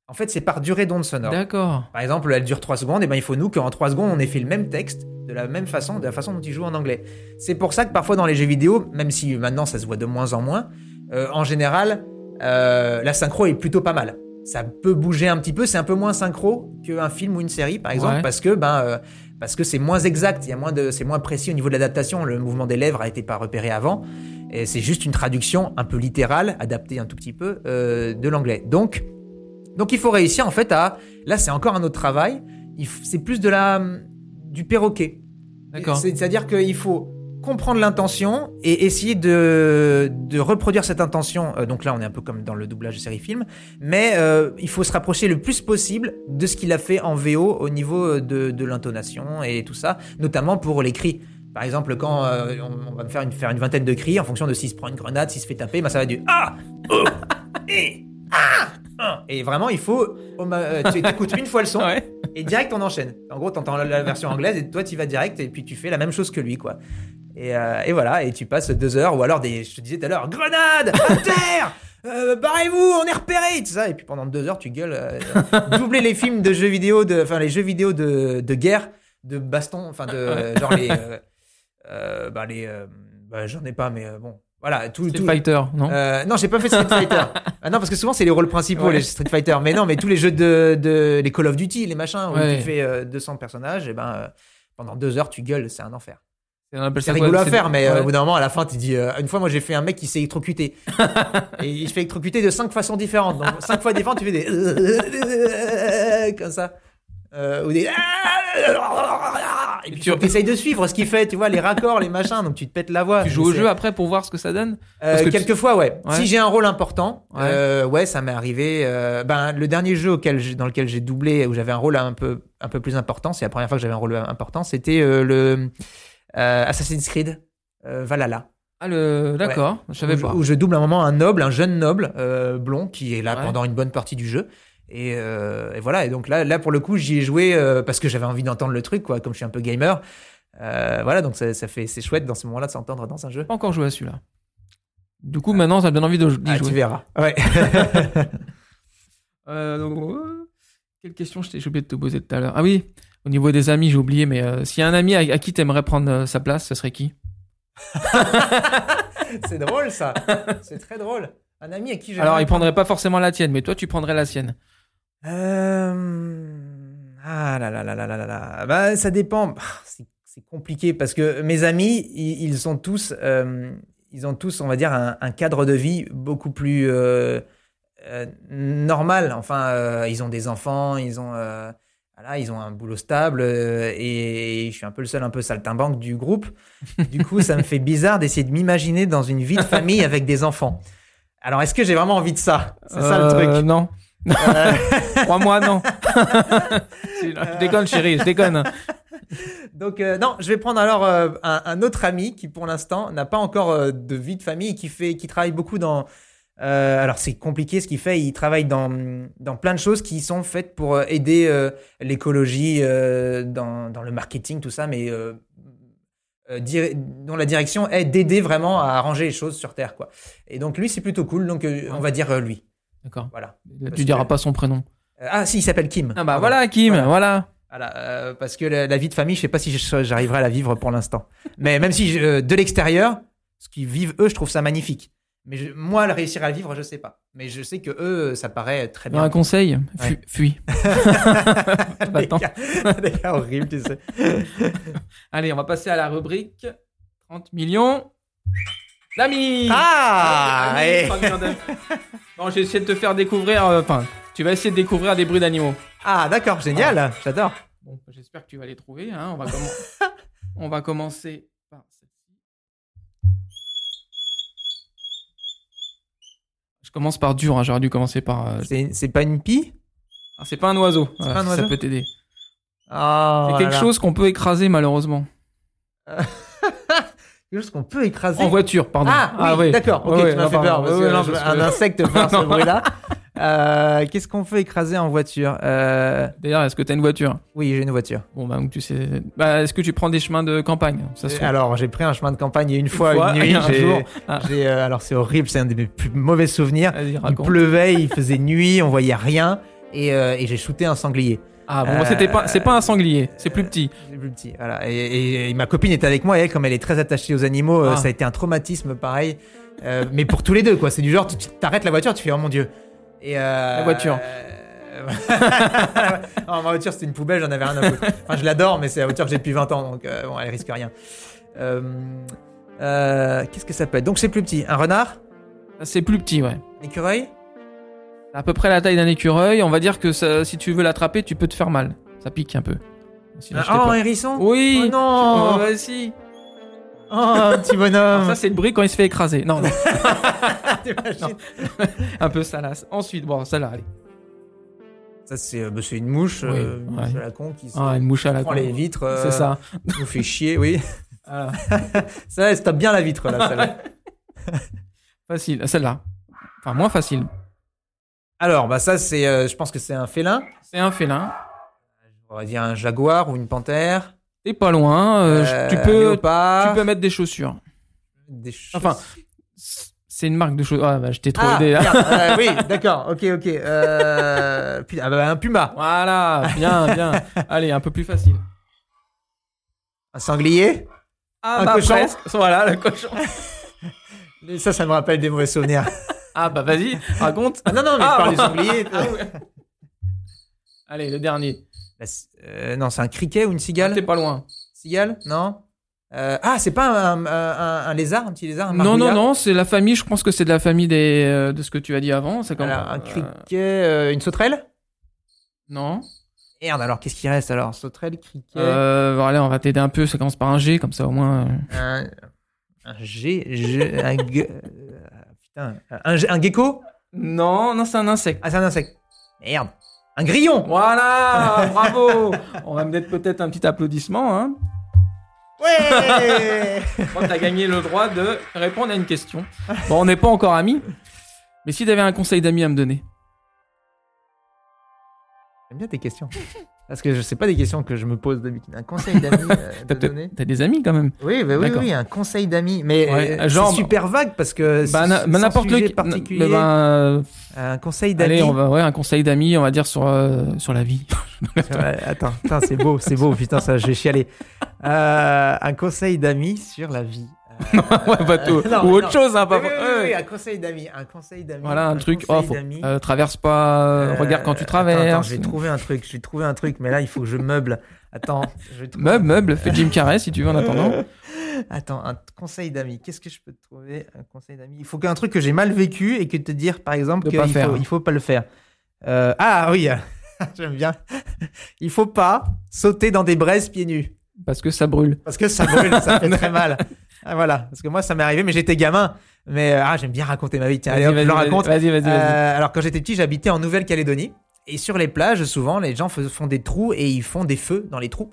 En fait, c'est par durée d'onde sonore. D'accord. Par exemple, elle dure 3 secondes, et ben il faut nous qu'en 3 secondes, on ait fait le même texte de la même façon, de la façon dont il joue en anglais. C'est pour ça que parfois dans les jeux vidéo, même si maintenant ça se voit de moins en moins, euh, en général, euh, la synchro est plutôt pas mal. Ça peut bouger un petit peu, c'est un peu moins synchro qu'un film ou une série, par exemple, Ouais. parce que ben euh, parce que c'est moins exact, il y a moins de, c'est moins précis au niveau de l'adaptation. Le mouvement des lèvres a été pas repéré avant, et c'est juste une traduction un peu littérale, adaptée un tout petit peu euh, de l'anglais. Donc donc il faut réussir en fait à là c'est encore un autre travail. C'est plus de la du perroquet. D'accord. C'est- C'est-à-dire qu'il faut comprendre l'intention et essayer de, de reproduire cette intention. Euh, donc là, on est un peu comme dans le doublage de série-film, mais euh, il faut se rapprocher le plus possible de ce qu'il a fait en VO au niveau de, de l'intonation et tout ça, notamment pour les cris. Par exemple, quand euh, on, on va faire une, faire une vingtaine de cris en fonction de s'il se prend une grenade, s'il se fait taper, bah, ça va du Ah Oh Et Ah Ah Et vraiment, il faut. oh, euh, tu écoutes une fois le son, Ouais. et direct on enchaîne. En gros, t'entends la, la version anglaise et toi tu vas direct et puis tu fais la même chose que lui quoi. Et, euh, et voilà, et tu passes deux heures ou alors des, je te disais tout à l'heure, grenade à terre, euh, barrez-vous, on est repéré, tout ça. Et puis pendant deux heures, tu gueules. euh, doubler les films de jeux vidéo, de, enfin les jeux vidéo de, de guerre, de baston, enfin de genre les, bah les, euh, bah, j'en ai pas, mais euh, bon, voilà, tout, Street tout- Fighter, non? Euh, non, j'ai pas fait Street Fighter. ah non, parce que souvent c'est les rôles principaux, Ouais. les Street Fighter. Mais non, mais tous les jeux de, de les Call of Duty, les machins, où Ouais. tu fais euh, 200 personnages, et ben euh, pendant deux heures tu gueules, c'est un enfer. C'est ça quoi, rigolo à faire, mais euh, ouais. au bout d'un moment, à la fin, tu dis. euh, une fois, moi, j'ai fait un mec qui s'est électrocuté. et il se fait électrocuter de cinq façons différentes. Donc, cinq fois différentes, tu fais des. comme ça. Euh, ou des. Et puis tu essayes de suivre ce qu'il fait, tu vois, les raccords, les machins, donc tu te pètes la voix. Tu joues au jeu après pour voir ce que ça donne euh, que tu- quelquefois, ouais. Ouais. Si j'ai un rôle important, Ouais. euh, ouais, ça m'est arrivé. euh, ben, le dernier jeu auquel dans lequel j'ai doublé, où j'avais un rôle un peu, un peu plus important, c'est la première fois que j'avais un rôle important, c'était euh, le euh, Assassin's Creed euh, Valhalla. Ah, le... d'accord, je savais où, je- pas. où je double un moment un noble, un jeune noble euh, blond qui est là Ouais. pendant une bonne partie du jeu. Et, euh, et voilà. Et donc là, là pour le coup, j'y ai joué euh, parce que j'avais envie d'entendre le truc, quoi. Comme je suis un peu gamer, Euh, voilà. Donc ça, ça fait, c'est chouette dans ce moment-là de s'entendre dans un jeu. pas encore joué à celui-là. Du coup, maintenant, ça me donne envie de- Ah, tu jouer. verras. Ouais. Donc, euh, quelle question j'ai oublié de te poser tout à l'heure Ah oui, au niveau des amis, j'ai oublié, mais s'il y a un ami à, à qui t'aimerais prendre sa place, ce serait qui? C'est drôle ça. C'est très drôle. Un ami à qui. Alors, il prendrait pas forcément la tienne, mais toi, tu prendrais la sienne. Euh... Ah là là là là là là là. Bah, ça dépend. Ah, C'est compliqué parce que mes amis, ils, sont tous, euh, ils ont tous, on va dire, un, un cadre de vie beaucoup plus euh, euh, normal. Enfin, ils ont des enfants, ils ont, voilà, ils ont un boulot stable et je suis un peu le seul un peu saltimbanque du groupe. Du coup, ça me fait bizarre d'essayer de m'imaginer dans une vie de famille avec des enfants. Alors, est-ce que j'ai vraiment envie de ça? C'est ça le truc. Non. Euh, Crois-moi, non. je déconne, chérie, je déconne. Donc euh, non, je vais prendre alors euh, un, un autre ami qui pour l'instant n'a pas encore euh, de vie de famille et qui fait, qui travaille beaucoup dans. euh, alors c'est compliqué ce qu'il fait. Il travaille dans dans plein de choses qui sont faites pour euh, aider euh, l'écologie euh, dans dans le marketing tout ça, mais euh, euh, dont la direction est d'aider vraiment à arranger les choses sur Terre quoi. Et donc lui c'est plutôt cool. Donc euh, on va dire euh, lui. D'accord. Voilà. Tu diras que- pas son prénom. Euh, ah si il s'appelle Kim. Ah bah voilà, Kim, Voilà. voilà. Voilà, euh, parce que la, la vie de famille, je sais pas si j'arriverai à la vivre pour l'instant. Mais même si je- euh, de l'extérieur, ce qu'ils vivent eux, je trouve ça magnifique. Mais je- moi, le réussir à le vivre, je sais pas. Mais je sais que eux, ça paraît très bien. Un conseil, Ouais. fuis. des, cas, des cas horribles, tu sais. Allez, on va passer à la rubrique 30 millions d'amis. Ah, Amis, et- 30 millions d'amis. Bon, j'ai essayé de te faire découvrir. euh, Enfin, tu vas essayer de découvrir des bruits d'animaux. ah d'accord, génial, j'adore. Bon, j'espère que tu vas les trouver. hein. On, va commen- on va commencer par celle-ci. Je commence par dur. hein. J'aurais dû commencer par. euh, C'est pas une pie? Ah, c'est pas un oiseau. C'est Voilà, pas un oiseau Ça peut t'aider. Ah, c'est quelque chose qu'on peut écraser malheureusement. chose qu'on peut écraser. En voiture, pardon. Ah, oui, ouais. d'accord. Ok, Ouais, ouais, tu m'as fait peur. pardon. parce Ouais, que non, je- parce un que- insecte faire ce bruit-là. Euh, Qu'est-ce qu'on peut écraser en voiture Euh, D'ailleurs, est-ce que t'as une voiture? Oui, j'ai une voiture. Bon, bah, donc tu sais. Bah, est-ce que tu prends des chemins de campagne? Ça se fait. Alors, j'ai pris un chemin de campagne une fois, fois, une nuit. un jour. Ah. euh, alors, c'est horrible, c'est un des mes plus mauvais souvenirs. Il pleuvait, il faisait nuit, on voyait rien. Et, euh, et j'ai shooté un sanglier. Ah, bon, Euh, c'était pas, c'est pas un sanglier, c'est plus petit. C'est plus petit. Voilà. Et, et- et ma copine était avec moi et elle, comme elle est très attachée aux animaux, euh, Ah. ça a été un traumatisme pareil. Euh, mais pour tous les deux, quoi. C'est du genre, tu t'arrêtes la voiture, tu fais oh mon dieu. Et euh, La voiture. non, ma voiture c'était une poubelle, j'en avais rien à foutre. Enfin, je l'adore, mais c'est la voiture que j'ai depuis 20 ans, donc bon, elle risque rien. Qu'est-ce que ça peut être? Donc c'est plus petit. Un renard? C'est plus petit, ouais. Un écureuil? À peu près la taille d'un écureuil. On va dire que ça- si tu veux l'attraper, tu peux te faire mal. Ça pique un peu. T'ai Oh, un hérisson? Oui. Oh non. Oh, bah, si. Oh, un petit bonhomme Ça, c'est le bruit quand il se fait écraser. Non, non. T'imagines un peu salace. Ensuite, bon, celle-là, allez. Ça, c'est euh, bah, c'est une mouche, Oui, euh, une ouais. mouche à la con qui se Ah, une mouche à la prend con. les vitres. euh, C'est ça. nous fait chier, oui. Voilà. Ça, elle se tape bien la vitre, là, celle-là. Facile. Celle-là. Enfin, moins facile. Alors, bah, ça, c'est, euh, je pense que c'est un félin. C'est un félin. On va dire un jaguar ou une panthère. T'es pas loin. euh, Euh, tu un peux, léopard. tu peux mettre des chaussures. Des Enfin, C'est une marque de choses. Ah, bah, je t'ai trop Ah, aidé là. merde, euh, oui, d'accord, ok, ok. Euh, putain, ah bah, un puma, Voilà, bien, bien. Allez, un peu plus facile. un sanglier. Ah, Un bah, cochon presque. Voilà, le cochon. Ça, ça me rappelle des mauvais souvenirs. Ah, bah, vas-y, raconte. Ah, non, non, mais Ah, je parle bon. du sanglier. Ah, ouais. Allez, le dernier. Bah, euh, non, c'est un criquet ou une cigale? T'es pas loin. Cigale? Non? Euh, Ah, c'est pas un, un- un- un lézard, un petit lézard un Non, non, non, c'est la famille. Je pense que c'est de la famille des, euh, de ce que tu as dit avant. C'est comme Alors, un criquet, euh, une sauterelle? Non. Merde, alors qu'est-ce qui reste alors? Sauterelle, criquet, Euh, voilà, on va t'aider un peu. Ça commence par un G, comme ça au moins. euh. un, un G, G- un, gue- putain, un, ge- un gecko? Non, non, c'est un insecte. Ah, c'est un insecte. Merde. Un grillon Voilà, bravo. On va me mettre peut-être un petit applaudissement. Hein. Ouais Je crois que t'as gagné le droit de répondre à une question. Bon, on n'est pas encore amis. Mais si t'avais un conseil d'amis à me donner? J'aime bien tes questions. Parce que je sais pas des questions que je me pose d'habitude. Un conseil d'amis euh, T'as donner des amis quand même. Oui, bah oui, oui, un conseil d'amis. Mais Ouais, euh, genre- super vague parce que Bah, bah, n'importe lequel. particulier. bah, euh, Un conseil d'amis. allez, on va, ouais, un conseil d'amis, on va dire sur, euh, sur la vie. Attends, putain, c'est beau, c'est beau, putain, ça, je vais chialer. Un conseil d'amis sur la vie. Ouais, pas tout. non, Ou autre non. chose, hein, pas oui, un conseil d'amis, un conseil d'amis. Voilà, un, truc. Oh, faut, euh, traverse pas. euh, regarde quand tu Euh, traverses. Attends, attends, je vais trouver un truc, je vais trouver un truc, mais là, il faut que je meuble. Attends, je Meuble, meuble, fais Jim Carrey si tu veux en attendant. Attends, un conseil d'amis. Qu'est-ce que je peux te trouver Un conseil d'amis? Il faut qu'un truc que j'ai mal vécu et que te dire, par exemple, qu'il faut, il faut pas le faire. Euh, ah oui, j'aime bien. Il faut pas sauter dans des braises pieds nus. Parce que ça brûle. Parce que ça brûle, ça fait très mal. Ah, voilà, parce que moi ça m'est arrivé, mais j'étais gamin. Mais euh, ah, j'aime bien raconter ma vie. Tiens, allez, hop, je le raconte. Vas-y, vas-y, vas-y. Euh, alors quand j'étais petit, j'habitais en Nouvelle-Calédonie. Et sur les plages, souvent, les gens font des trous et ils font des feux dans les trous.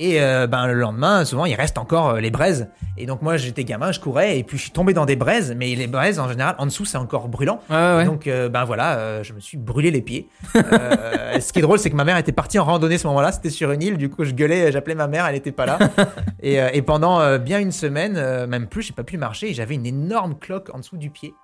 Et euh, ben le lendemain, souvent, il reste encore euh, les braises. Et donc moi, j'étais gamin, je courais et puis je suis tombé dans des braises. Mais les braises, en général, en dessous, c'est encore brûlant. Ouais. Donc euh, ben voilà, je me suis brûlé les pieds. Ce qui est drôle, c'est que ma mère était partie en randonnée ce moment-là. C'était sur une île. Du coup, je gueulais, j'appelais ma mère, elle était pas là. et, et pendant bien une semaine, même plus, j'ai pas pu marcher. et J'avais une énorme cloque en dessous du pied.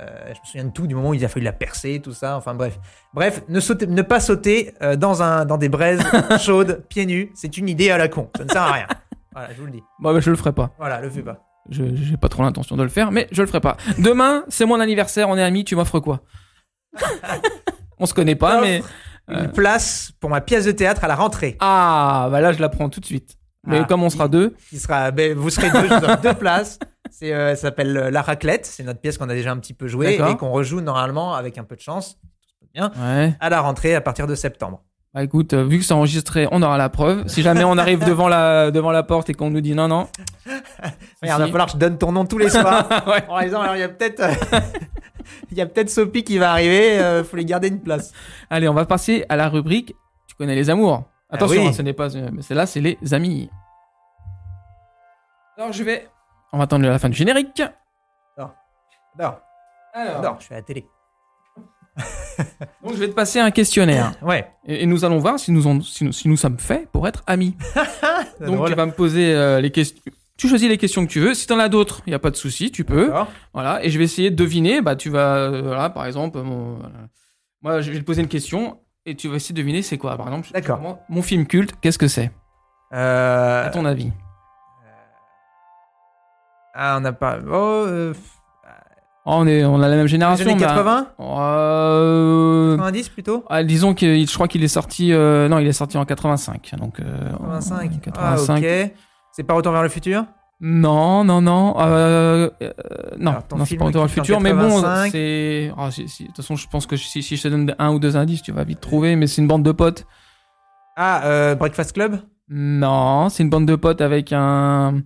Euh, je me souviens de tout, du moment où il a fallu la percer, tout ça. Enfin bref, bref, ne, sauter- ne pas sauter euh, dans un dans des braises chaudes, pieds nus. C'est une idée à la con. Ça ne sert à rien. Voilà, je vous le dis. Bon, bah, je le ferai pas. Voilà, le fais pas. Je j'ai pas trop l'intention de le faire, mais je le ferai pas. Demain, c'est mon anniversaire, on est amis, tu m'offres quoi? On se connaît pas, mais. Une place pour ma pièce de théâtre à la rentrée. Ah, bah là, je la prends tout de suite. Mais Ah, comme on sera il- deux, Qui sera, ben, vous serez deux, je vous offre deux places. C'est, euh, ça s'appelle euh, La Raclette. C'est notre pièce qu'on a déjà un petit peu jouée D'accord. et qu'on rejoue normalement avec un peu de chance ouais. à la rentrée à partir de septembre. Bah écoute, euh, vu que c'est enregistré, on aura la preuve. Si jamais on arrive devant la, devant la porte et qu'on nous dit non, non. Regarde, il va falloir que je donne ton nom tous les soirs. Ouais. En disant, alors il y a peut-être, euh, il y a peut-être Sophie qui va arriver. euh, faut lui garder une place. Allez, on va passer à la rubrique. Tu connais les amours. Attention, oui. hein, ce n'est pas. Mais celle-là, c'est les amis. Alors je vais. On va attendre la fin du générique. Non, Alors, non, je suis à la télé. donc je vais te passer un questionnaire. Ouais. Et, et nous allons voir si nous, on- si, nous, si nous sommes faits pour être amis. Donc drôle. tu vas me poser euh, les questions. Tu choisis les questions que tu veux. Si t'en as d'autres, il y a pas de souci, tu peux. D'accord. Voilà. Et je vais essayer de deviner. Bah tu vas, euh, voilà, par exemple, mon- voilà. moi je vais te poser une question et tu vas essayer de deviner c'est quoi. Par exemple, D'accord. mon- Mon film culte, qu'est-ce que c'est? Euh, À ton avis ah, on n'a pas. Oh, euh, Oh, on est, on a la même les génération. années mais, 80 euh, 90 plutôt? ah, disons que je crois qu'il est sorti. euh, non, il est sorti en 85. Donc. euh, 85. en Ah, 85. ok. C'est pas Retour vers le futur? Non, non, non. Euh, non, non c'est pas Retour vers le futur, mais bon, 85. c'est. ah, si- si- de toute façon, je pense que si, si je te donne un ou deux indices, tu vas vite trouver, mais c'est une bande de potes. Ah, Breakfast Club? Non, c'est une bande de potes avec un.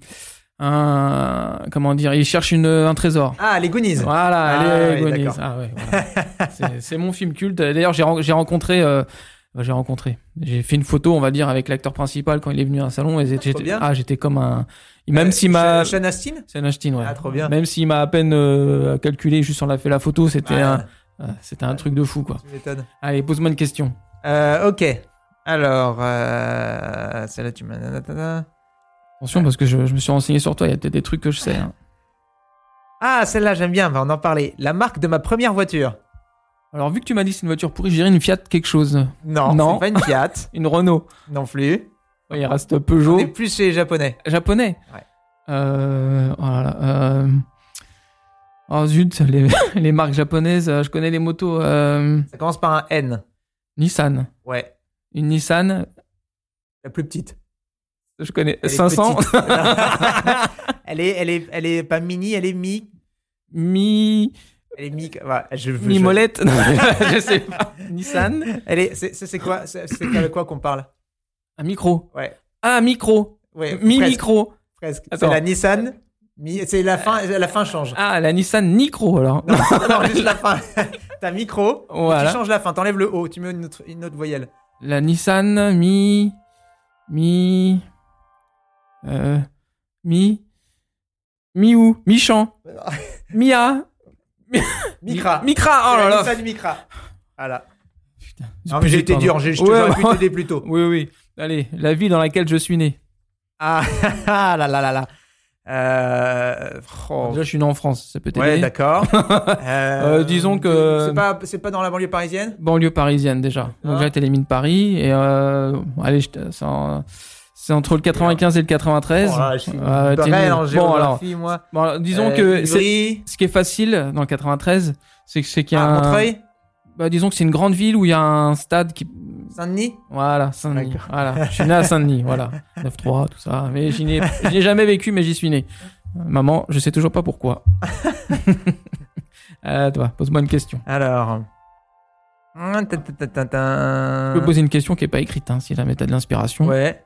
Un comment dire Ils cherchent une, un trésor. Ah, les Goonies. Voilà, Ah, les oui, Goonies. Ah, ouais, voilà. C'est- mon film culte. D'ailleurs, j'ai ren- j'ai rencontré. euh, j'ai rencontré. J'ai fait une photo, on va dire, avec l'acteur principal quand il est venu à un salon. Et j'étais, ah, j'étais comme un. Même Euh, s'il m'a. Sean Astin? C'est un Ashton, ouais. Ah, trop bien. Même s'il m'a à peine euh, calculé, juste on a fait la photo, c'était un, c'était un truc de fou, quoi. Allez, pose-moi une question. Ok. Alors, celle-là, tu m'as. Attention, parce que je, je me suis renseigné sur toi, il y a peut-être des trucs que je sais. hein. Ah, celle-là, j'aime bien, on va en parler. La marque de ma première voiture. Alors, vu que tu m'as dit que c'est une voiture pourrie, je dirais une Fiat quelque chose. Non, Non. c'est pas une Fiat. Une Renault. non plus. Ouais, il reste On Peugeot. est plus chez les Japonais. Japonais. Ouais. Euh, oh euh, oh zut, les, les marques japonaises, euh, je connais les motos. euh, Ça commence par un N. Nissan. Ouais, Une Nissan, la plus petite. Je connais. Elle est 500 petite. elle est, elle est, elle est pas mini, elle est mi. Mi. Elle est mi. ouais, je, je- Mi molette Non, je sais pas. Nissan. Elle est, c'est, quoi, c'est, avec quoi qu'on parle? Un micro. Ouais, Ah, un micro. ouais. Mi presque, micro. Presque. C'est la Nissan. Mi, c'est la fin, la fin change. Ah, la Nissan Micro alors. Non, non, juste la fin. T'as micro. Voilà. Tu changes la fin. T'enlèves le O. Tu mets une autre, une autre voyelle. La Nissan Mi. Mi. Euh. Mi. Mi où Michan. Mia. Micra. Micra. Oh là là. Nissan Micra. Voilà. Putain. Non, mais j'ai été dur. J'ai, Ouais, pu t'aider plus tôt. Oui, oui. Allez, la ville dans laquelle je suis né. Ah, ah là là là là. Euh, oh. Déjà, je suis né en France, ça peut t'aider. Ouais, d'accord. Euh, disons que- c'est pas, c'est pas dans la banlieue parisienne? Banlieue parisienne déjà. Donc Ah. j'ai été mines Paris et euh, allez, je te- c'est en- c'est entre le 95 et le 93. Oh là, je suis Euh, nul. en bon alors, moi. bon, alors, disons Euh, que ce qui est facile dans le 93, c'est que c'est qu'il y a ah, un- Montreuil, bah, disons que c'est une grande ville où il y a un stade qui Saint-Denis. voilà Saint-Denis. Voilà, je suis né à Saint-Denis, voilà 9-3 tout ça. Mais j'y n'ai jamais vécu, mais j'y suis né. Maman, je sais toujours pas pourquoi. euh, toi, pose-moi une question. Alors. Je peux poser une question qui est pas écrite, hein, si jamais t'as de l'inspiration. Ouais.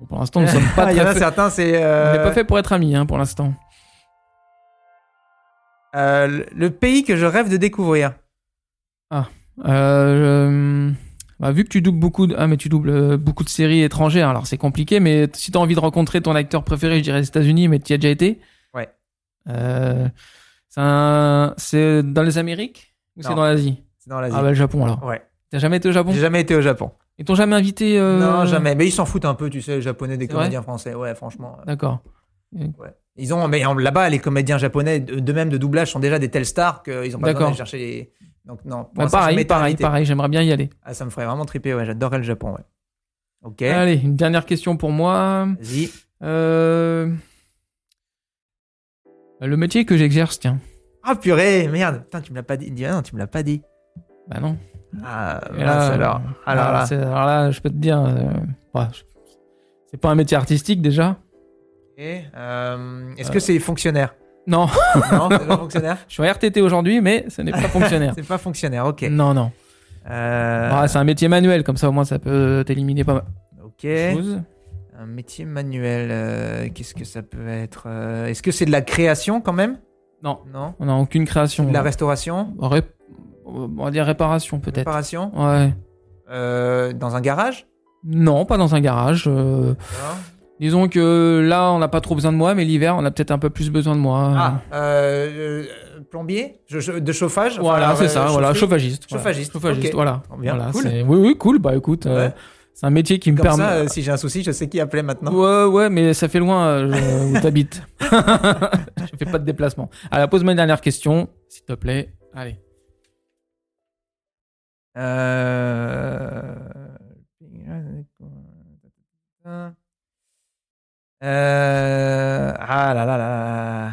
Bon, pour l'instant, nous sommes pas Il y en a fait- certains, c'est. On euh, n'est pas fait pour être amis, hein, pour l'instant. euh, le- pays que je rêve de découvrir. Euh, euh, bah, vu que tu doubles beaucoup de, ah, mais tu doubles euh, beaucoup de séries étrangères, alors c'est compliqué, mais si t'as envie de rencontrer ton acteur préféré, je dirais les États-Unis, mais tu y as déjà été? Ouais. Euh, c'est un- dans les Amériques ou c'est dans l'Asie? C'est dans l'Asie. Ah bah le Japon alors. Ouais. T'as jamais été au Japon? J'ai jamais été au Japon. Ils t'ont jamais invité euh, Non, jamais. Mais ils s'en foutent un peu, tu sais, les japonais des comédiens français. Ouais, franchement. D'accord. Ouais. Ils ont, mais là-bas, les comédiens japonais, de de même de doublage, sont déjà des telles stars qu'ils ont pas besoin d'aller chercher les. Donc, non. Bah, pareil, pareil, pareil. J'aimerais bien y aller. Ah, ça me ferait vraiment triper, ouais. J'adorerais le Japon, ouais. Ok. Allez, une dernière question pour moi. Vas-y. Euh... Le métier que j'exerce, tiens. Ah, purée, merde. Putain, tu me l'as pas dit. Ah non, tu me l'as pas dit. Bah non. Ah, Et là, alors. euh, Alors là. c'est- alors là, je peux te dire, euh, ouais, je- c'est pas un métier artistique déjà. Et, euh, Est-ce que c'est fonctionnaire? Non, Non, c'est pas fonctionnaire? Je suis en RTT aujourd'hui, mais ce n'est pas fonctionnaire. C'est pas fonctionnaire, ok. Non, non. Euh, Ah, c'est un métier manuel, comme ça au moins ça peut t'éliminer pas mal ok. de choses. Un métier manuel, qu'est-ce que ça peut être Est-ce que c'est de la création quand même? Non, Non on n'a aucune création. De la restauration? Ré- On va dire réparation peut-être. Réparation Ouais. Euh, Dans un garage? Non, pas dans un garage. euh, Disons que là, on n'a pas trop besoin de moi, mais l'hiver, on a peut-être un peu plus besoin de moi. Ah, euh, plombier? Je- je- De chauffage? Voilà, c'est ça, voilà, chauffagiste. voilà. Chauffagiste, Chauffagiste, voilà. Bien, Voilà, cool. Oui, oui, cool. Bah écoute, Ouais. c'est un métier qui me Comme permet. ça, euh, si j'ai un souci, je sais qui appeler maintenant. Ouais, ouais, mais ça fait loin euh, où t'habites. je fais pas de déplacement. Alors, pose-moi une dernière question, s'il te plaît. Allez. Euh... Euh... Ah là là là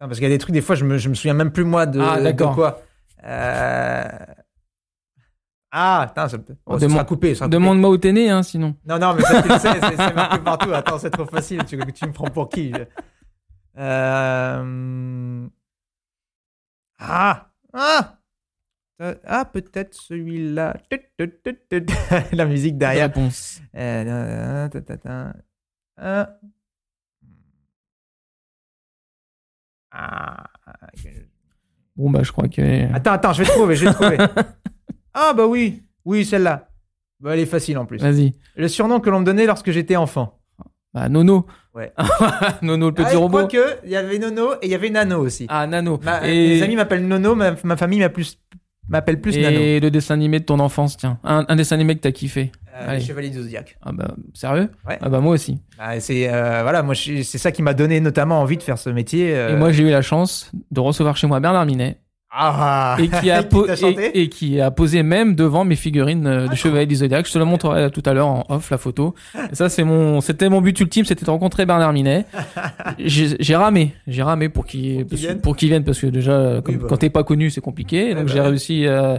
parce qu'il y a des trucs, des fois, je me, je me souviens même plus moi de, Ah, de d'accord. quoi. Euh... Ah, putain, ça, oh, ça Demande- sera coupé. coupé. Demande-moi où t'es né, hein, sinon. Non, non, mais ça, tu le sais, c'est marqué partout. Attends, c'est trop facile. Tu, tu me prends pour qui je- Euh... Ah Ah Ah, peut-être celui-là. La musique derrière. Réponse. Euh. Ah. Bon, bah, je crois que. Attends, attends, je vais trouver, je vais trouver. Ah, bah oui, oui, celle-là. Bah, elle est facile en plus. Vas-y. Le surnom que l'on me donnait lorsque j'étais enfant. Bah, Nono. Ouais. Nono, le petit Ah, robot. Il y avait Nono et il y avait Nano aussi. Ah, Nano. Ma- Et- Mes amis m'appellent Nono, ma, ma famille m'appelle plus, M'appelle plus Nano. Et le dessin animé de ton enfance, tiens. Un, un dessin animé que t'as kiffé. Euh, allez. Chevalier du Zodiac. Ah bah, sérieux? Ouais. Ah bah, moi aussi. Ah, c'est euh, voilà, moi c'est ça qui m'a donné notamment envie de faire ce métier. euh. Et moi, j'ai eu la chance de recevoir chez moi Bernard Minet. Ah, et qui a, chanté et, et qui a posé même devant mes figurines euh, Ah, du Chevalier du Zodiac. Je te la montrerai tout à l'heure en off la photo. Et ça c'est mon, c'était mon but ultime, c'était de rencontrer Bernard Minet. J'ai ramé, j'ai ramé pour qu'il vienne. pour qu'il vienne parce que déjà comme- bah. quand t'es pas connu c'est compliqué. Donc bah j'ai réussi. euh,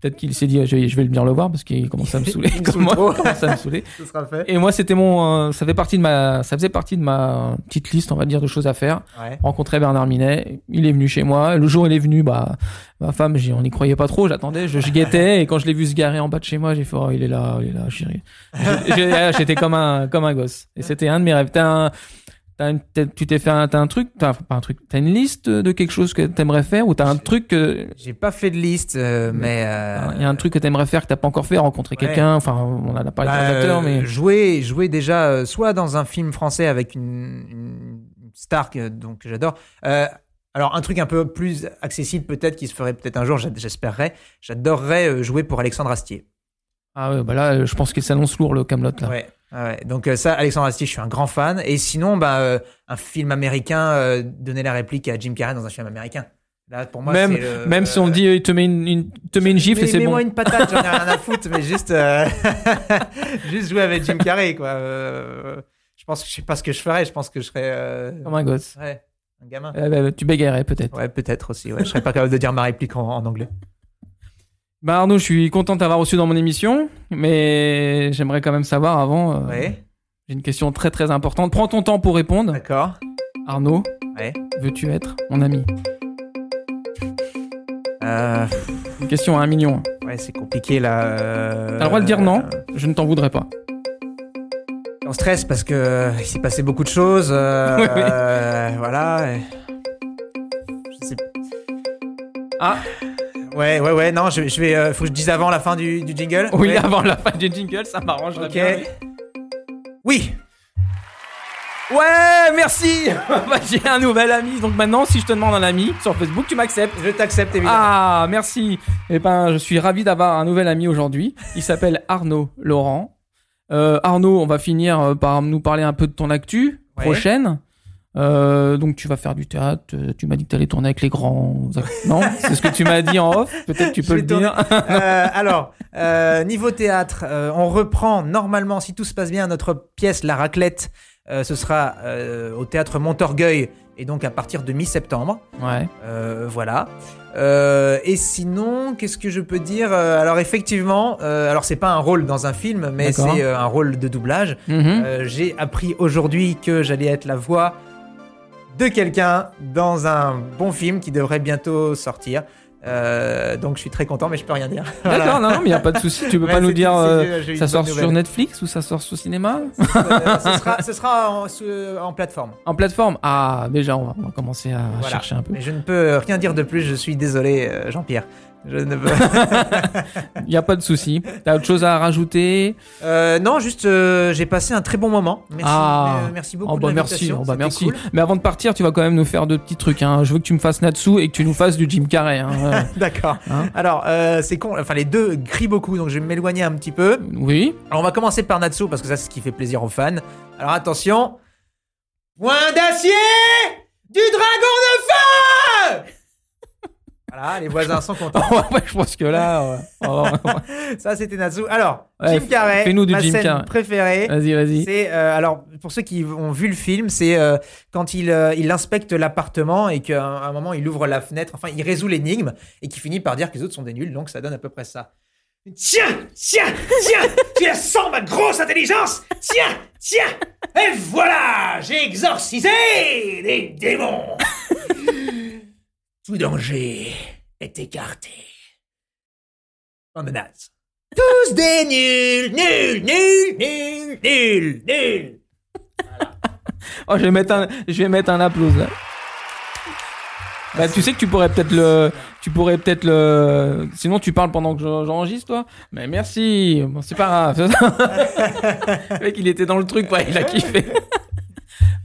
Peut-être qu'il s'est dit je vais, je vais venir le voir parce qu'il commence à me saouler. Comme moi, commence à me saouler. Ce sera fait. Et moi c'était mon, euh, ça fait partie de ma, ça faisait partie de ma petite liste on va dire de choses à faire Ouais. rencontrer Bernard Minet. Il est venu chez moi. Le jour où il est venu, bah, ma femme, on n'y croyait pas trop. J'attendais, je, je guettais. Et quand je l'ai vu se garer en bas de chez moi, j'ai fait, oh, il est là, il est là, chérie. J'étais comme un, comme un gosse. Et c'était un de mes rêves. T'as tu t'es fait un, t'as un truc, t'as, pas un truc, t'as une liste de quelque chose que t'aimerais faire ou t'as un truc que, J'ai pas fait de liste, euh, mais euh, il y a un truc que t'aimerais faire que t'as pas encore fait, rencontrer Ouais. quelqu'un. Enfin, on en a parlé bah, acteurs, mais. euh, jouer, jouer déjà euh, soit dans un film français avec une, une star que, donc j'adore. Alors un truc un peu plus accessible peut-être qui se ferait peut-être un jour, j'espérerais. J'adorerais jouer pour Alexandre Astier. Ah ouais, bah là, je pense qu'il s'annonce lourd le Camelot là. Ouais, ouais. Donc euh, ça, Alexandre Astier, je suis un grand fan. Et sinon, bah, euh, un film américain, euh, donner la réplique à Jim Carrey dans un film américain. Là, pour moi, même, le- même si on te dit, il te met une, une- te met une gifle et c'est bon. Mets-moi une patate, j'en ai rien à foutre, mais juste, euh, juste jouer avec Jim Carrey, quoi. Euh, je pense que je sais pas ce que je ferais. Je pense que je serais, euh, Comme un gosse. ouais, un gamin. Euh, bah, tu bégayerais peut-être. Ouais, peut-être aussi. Ouais. Je serais pas capable de dire ma réplique en, en anglais. Bah Arnaud, je suis content de t'avoir reçu dans mon émission, mais j'aimerais quand même savoir avant. euh, Ouais, J'ai une question très très importante. Prends ton temps pour répondre. d'accord. Arnaud, Ouais. veux-tu être mon ami? Euh, Une question à un million. ouais, c'est compliqué là. euh, T'as le droit de dire non, je ne t'en voudrais pas. On stresse parce que euh, il s'est passé beaucoup de choses. euh, Oui, oui. voilà. Je sais. Ah. Ouais, ouais, ouais. Non, je, je vais. euh, faut que je dise avant la fin du, du jingle. Oui, Ouais. avant la fin du jingle, ça m'arrangerait Ok. bien. Oui. Ouais, merci Bah, J'ai un nouvel ami, donc maintenant, si je te demande un ami sur Facebook, tu m'acceptes. Je t'accepte évidemment. Ah, merci. Eh ben, je suis ravi d'avoir un nouvel ami aujourd'hui. Il s'appelle Arnaud Laurent. Euh, Arnaud, on va finir euh, par nous parler un peu de ton actu Ouais. prochaine. Euh, donc tu vas faire du théâtre. euh, Tu m'as dit que tu allais tourner avec les grands. Non, c'est ce que tu m'as dit en off. Peut-être tu peux le tourner. dire. Euh, alors, niveau théâtre, on reprend normalement, si tout se passe bien, notre pièce La Raclette. ce sera au théâtre Montorgueil et donc à partir de mi-septembre. Ouais. Voilà. Euh, et sinon, qu'est-ce que je peux dire Alors effectivement, euh, alors c'est pas un rôle dans un film, mais c'est euh, un rôle de doublage. Mhm. J'ai appris aujourd'hui que j'allais être la voix de quelqu'un dans un bon film qui devrait bientôt sortir. Euh, donc je suis très content, mais je peux rien dire. Voilà. D'accord, non, non, mais il n'y a pas de souci. Tu peux Ouais, pas nous dire. euh, ça sort sur. Netflix ou ça sort au cinéma Euh, ce sera, ce sera en, ce- en plateforme. En plateforme Ah, déjà, on va, on va commencer à Voilà. chercher un peu. Mais je ne peux rien dire de plus. Je suis désolé, euh, Jean-Pierre. Je ne peux. Il n'y a pas de souci. T'as autre chose à rajouter Euh, non, juste, euh, j'ai passé un très bon moment. Merci, Ah. euh, merci beaucoup. Oh de bah merci, oh bah merci. cool. Mais avant de partir, tu vas quand même nous faire deux petits trucs. Hein. Je veux que tu me fasses Natsu et que tu nous fasses du Jim Carrey. Hein. D'accord. Hein Alors, euh, c'est con. Enfin, les deux crient beaucoup, donc je vais m'éloigner un petit peu. oui. Alors, on va commencer par Natsu parce que ça, c'est ce qui fait plaisir aux fans. Alors, attention. Point d'acier du dragon de feu. Voilà, les voisins sont contents. ouais, je pense que là. ouais. Oh, Ça, c'était Natsu. Alors, Ouais, Jim Carrey, fais-nous du ma Jim scène Carrey. préférée. vas-y, vas-y. C'est euh, alors pour ceux qui ont vu le film, c'est euh, quand il euh, il inspecte l'appartement et qu'à un, un moment il ouvre la fenêtre, enfin il résout l'énigme et qui finit par dire que les autres sont des nuls, donc ça donne à peu près ça. Tiens, tiens, tiens, tu la sens ma grosse intelligence Tiens, tiens, et voilà, j'ai exorcisé les démons. Tout danger est écarté. En menace. Tous des nuls, nuls, nuls, nuls, nuls, nuls. Oh, je vais mettre un, je vais mettre un applause là. Bah, tu sais que tu pourrais peut-être le, tu pourrais peut-être le, sinon tu parles pendant que j'en- j'enregistre toi. Mais merci, bon, c'est pas grave. le mec, il était dans le truc, quoi, il a kiffé.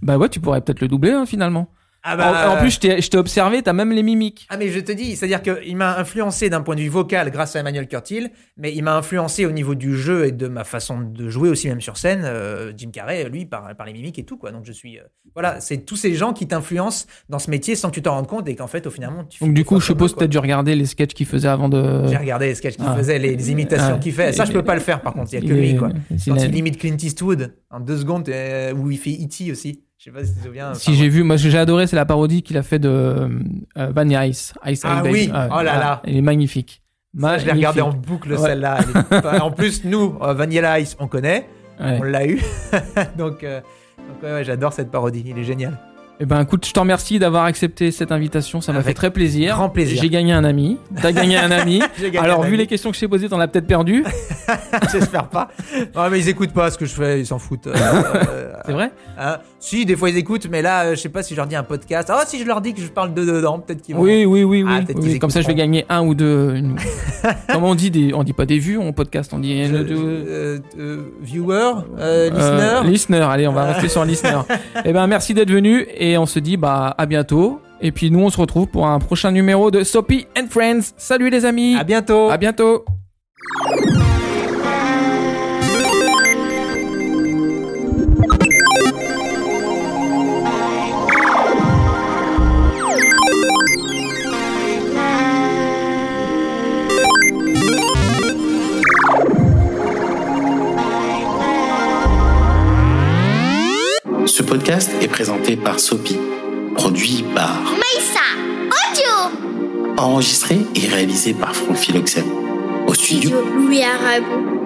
bah ouais, tu pourrais peut-être le doubler hein, finalement. Ah En, en plus, je t'ai observé, t'as même les mimiques. Ah mais je te dis, c'est-à-dire qu'il m'a influencé d'un point de vue vocal grâce à Emmanuel Curtil, mais il m'a influencé au niveau du jeu et de ma façon de jouer aussi même sur scène. euh, Jim Carrey, lui, par, par les mimiques et tout quoi. Donc je suis, euh, voilà, c'est tous ces gens qui t'influencent dans ce métier sans que tu t'en rendes compte et qu'en fait au finalement tu. Donc du coup, je suppose que t'as dû regarder les sketchs qu'il faisait avant de. J'ai regardé les sketchs qu'il Ah. faisait, les, les imitations Ah. qu'il fait. Ça, je peux pas le faire par contre. Il y a que Il lui quoi. Quand il imite Clint Eastwood en deux secondes, euh, où il fait E.T. aussi. Je sais pas si tu te souviens. Si j'ai vu, moi ce que j'ai adoré, c'est la parodie qu'il a fait de euh, Vanilla Ice. Ice Ah oui, oh là là. Il est magnifique. ça, je l'ai regardé en boucle Ouais. celle-là. Elle est en plus, nous, euh, Vanilla Ice, on connaît. Ouais. On l'a eu. donc, euh, donc ouais, ouais, j'adore cette parodie. Il est génial. Eh ben écoute, je te remercie d'avoir accepté cette invitation, ça m'a fait très plaisir. grand plaisir. J'ai gagné un ami. T'as gagné un ami. J'ai gagné Alors un vu ami. les questions que je t'ai posées, t'en as peut-être perdu. J'espère pas. Non, mais ils écoutent pas ce que je fais, ils s'en foutent. Euh, euh, C'est vrai hein. Si, des fois ils écoutent, mais là, euh, je sais pas si je leur dis un podcast. Ah, si je leur dis que je parle de dedans, peut-être qu'ils vont. Oui, oui, oui, oui. Ah, Oui, qu'ils Comme ça, je vais gagner un ou deux. une- Comment on dit des... On dit pas des vues en podcast, on dit Je- deux- euh, euh, viewer, euh, listener. Euh, listener, allez, on va rester sur listener. Eh ben, merci d'être venu et on se dit bah à bientôt. Et puis nous, on se retrouve pour un prochain numéro de Soapy and Friends. Salut les amis. À bientôt. À bientôt. Ce podcast est présenté par Sopi, produit par Maïssa Audio. Enregistré et réalisé par Franck Philoxène. Au studio. Louis Aragon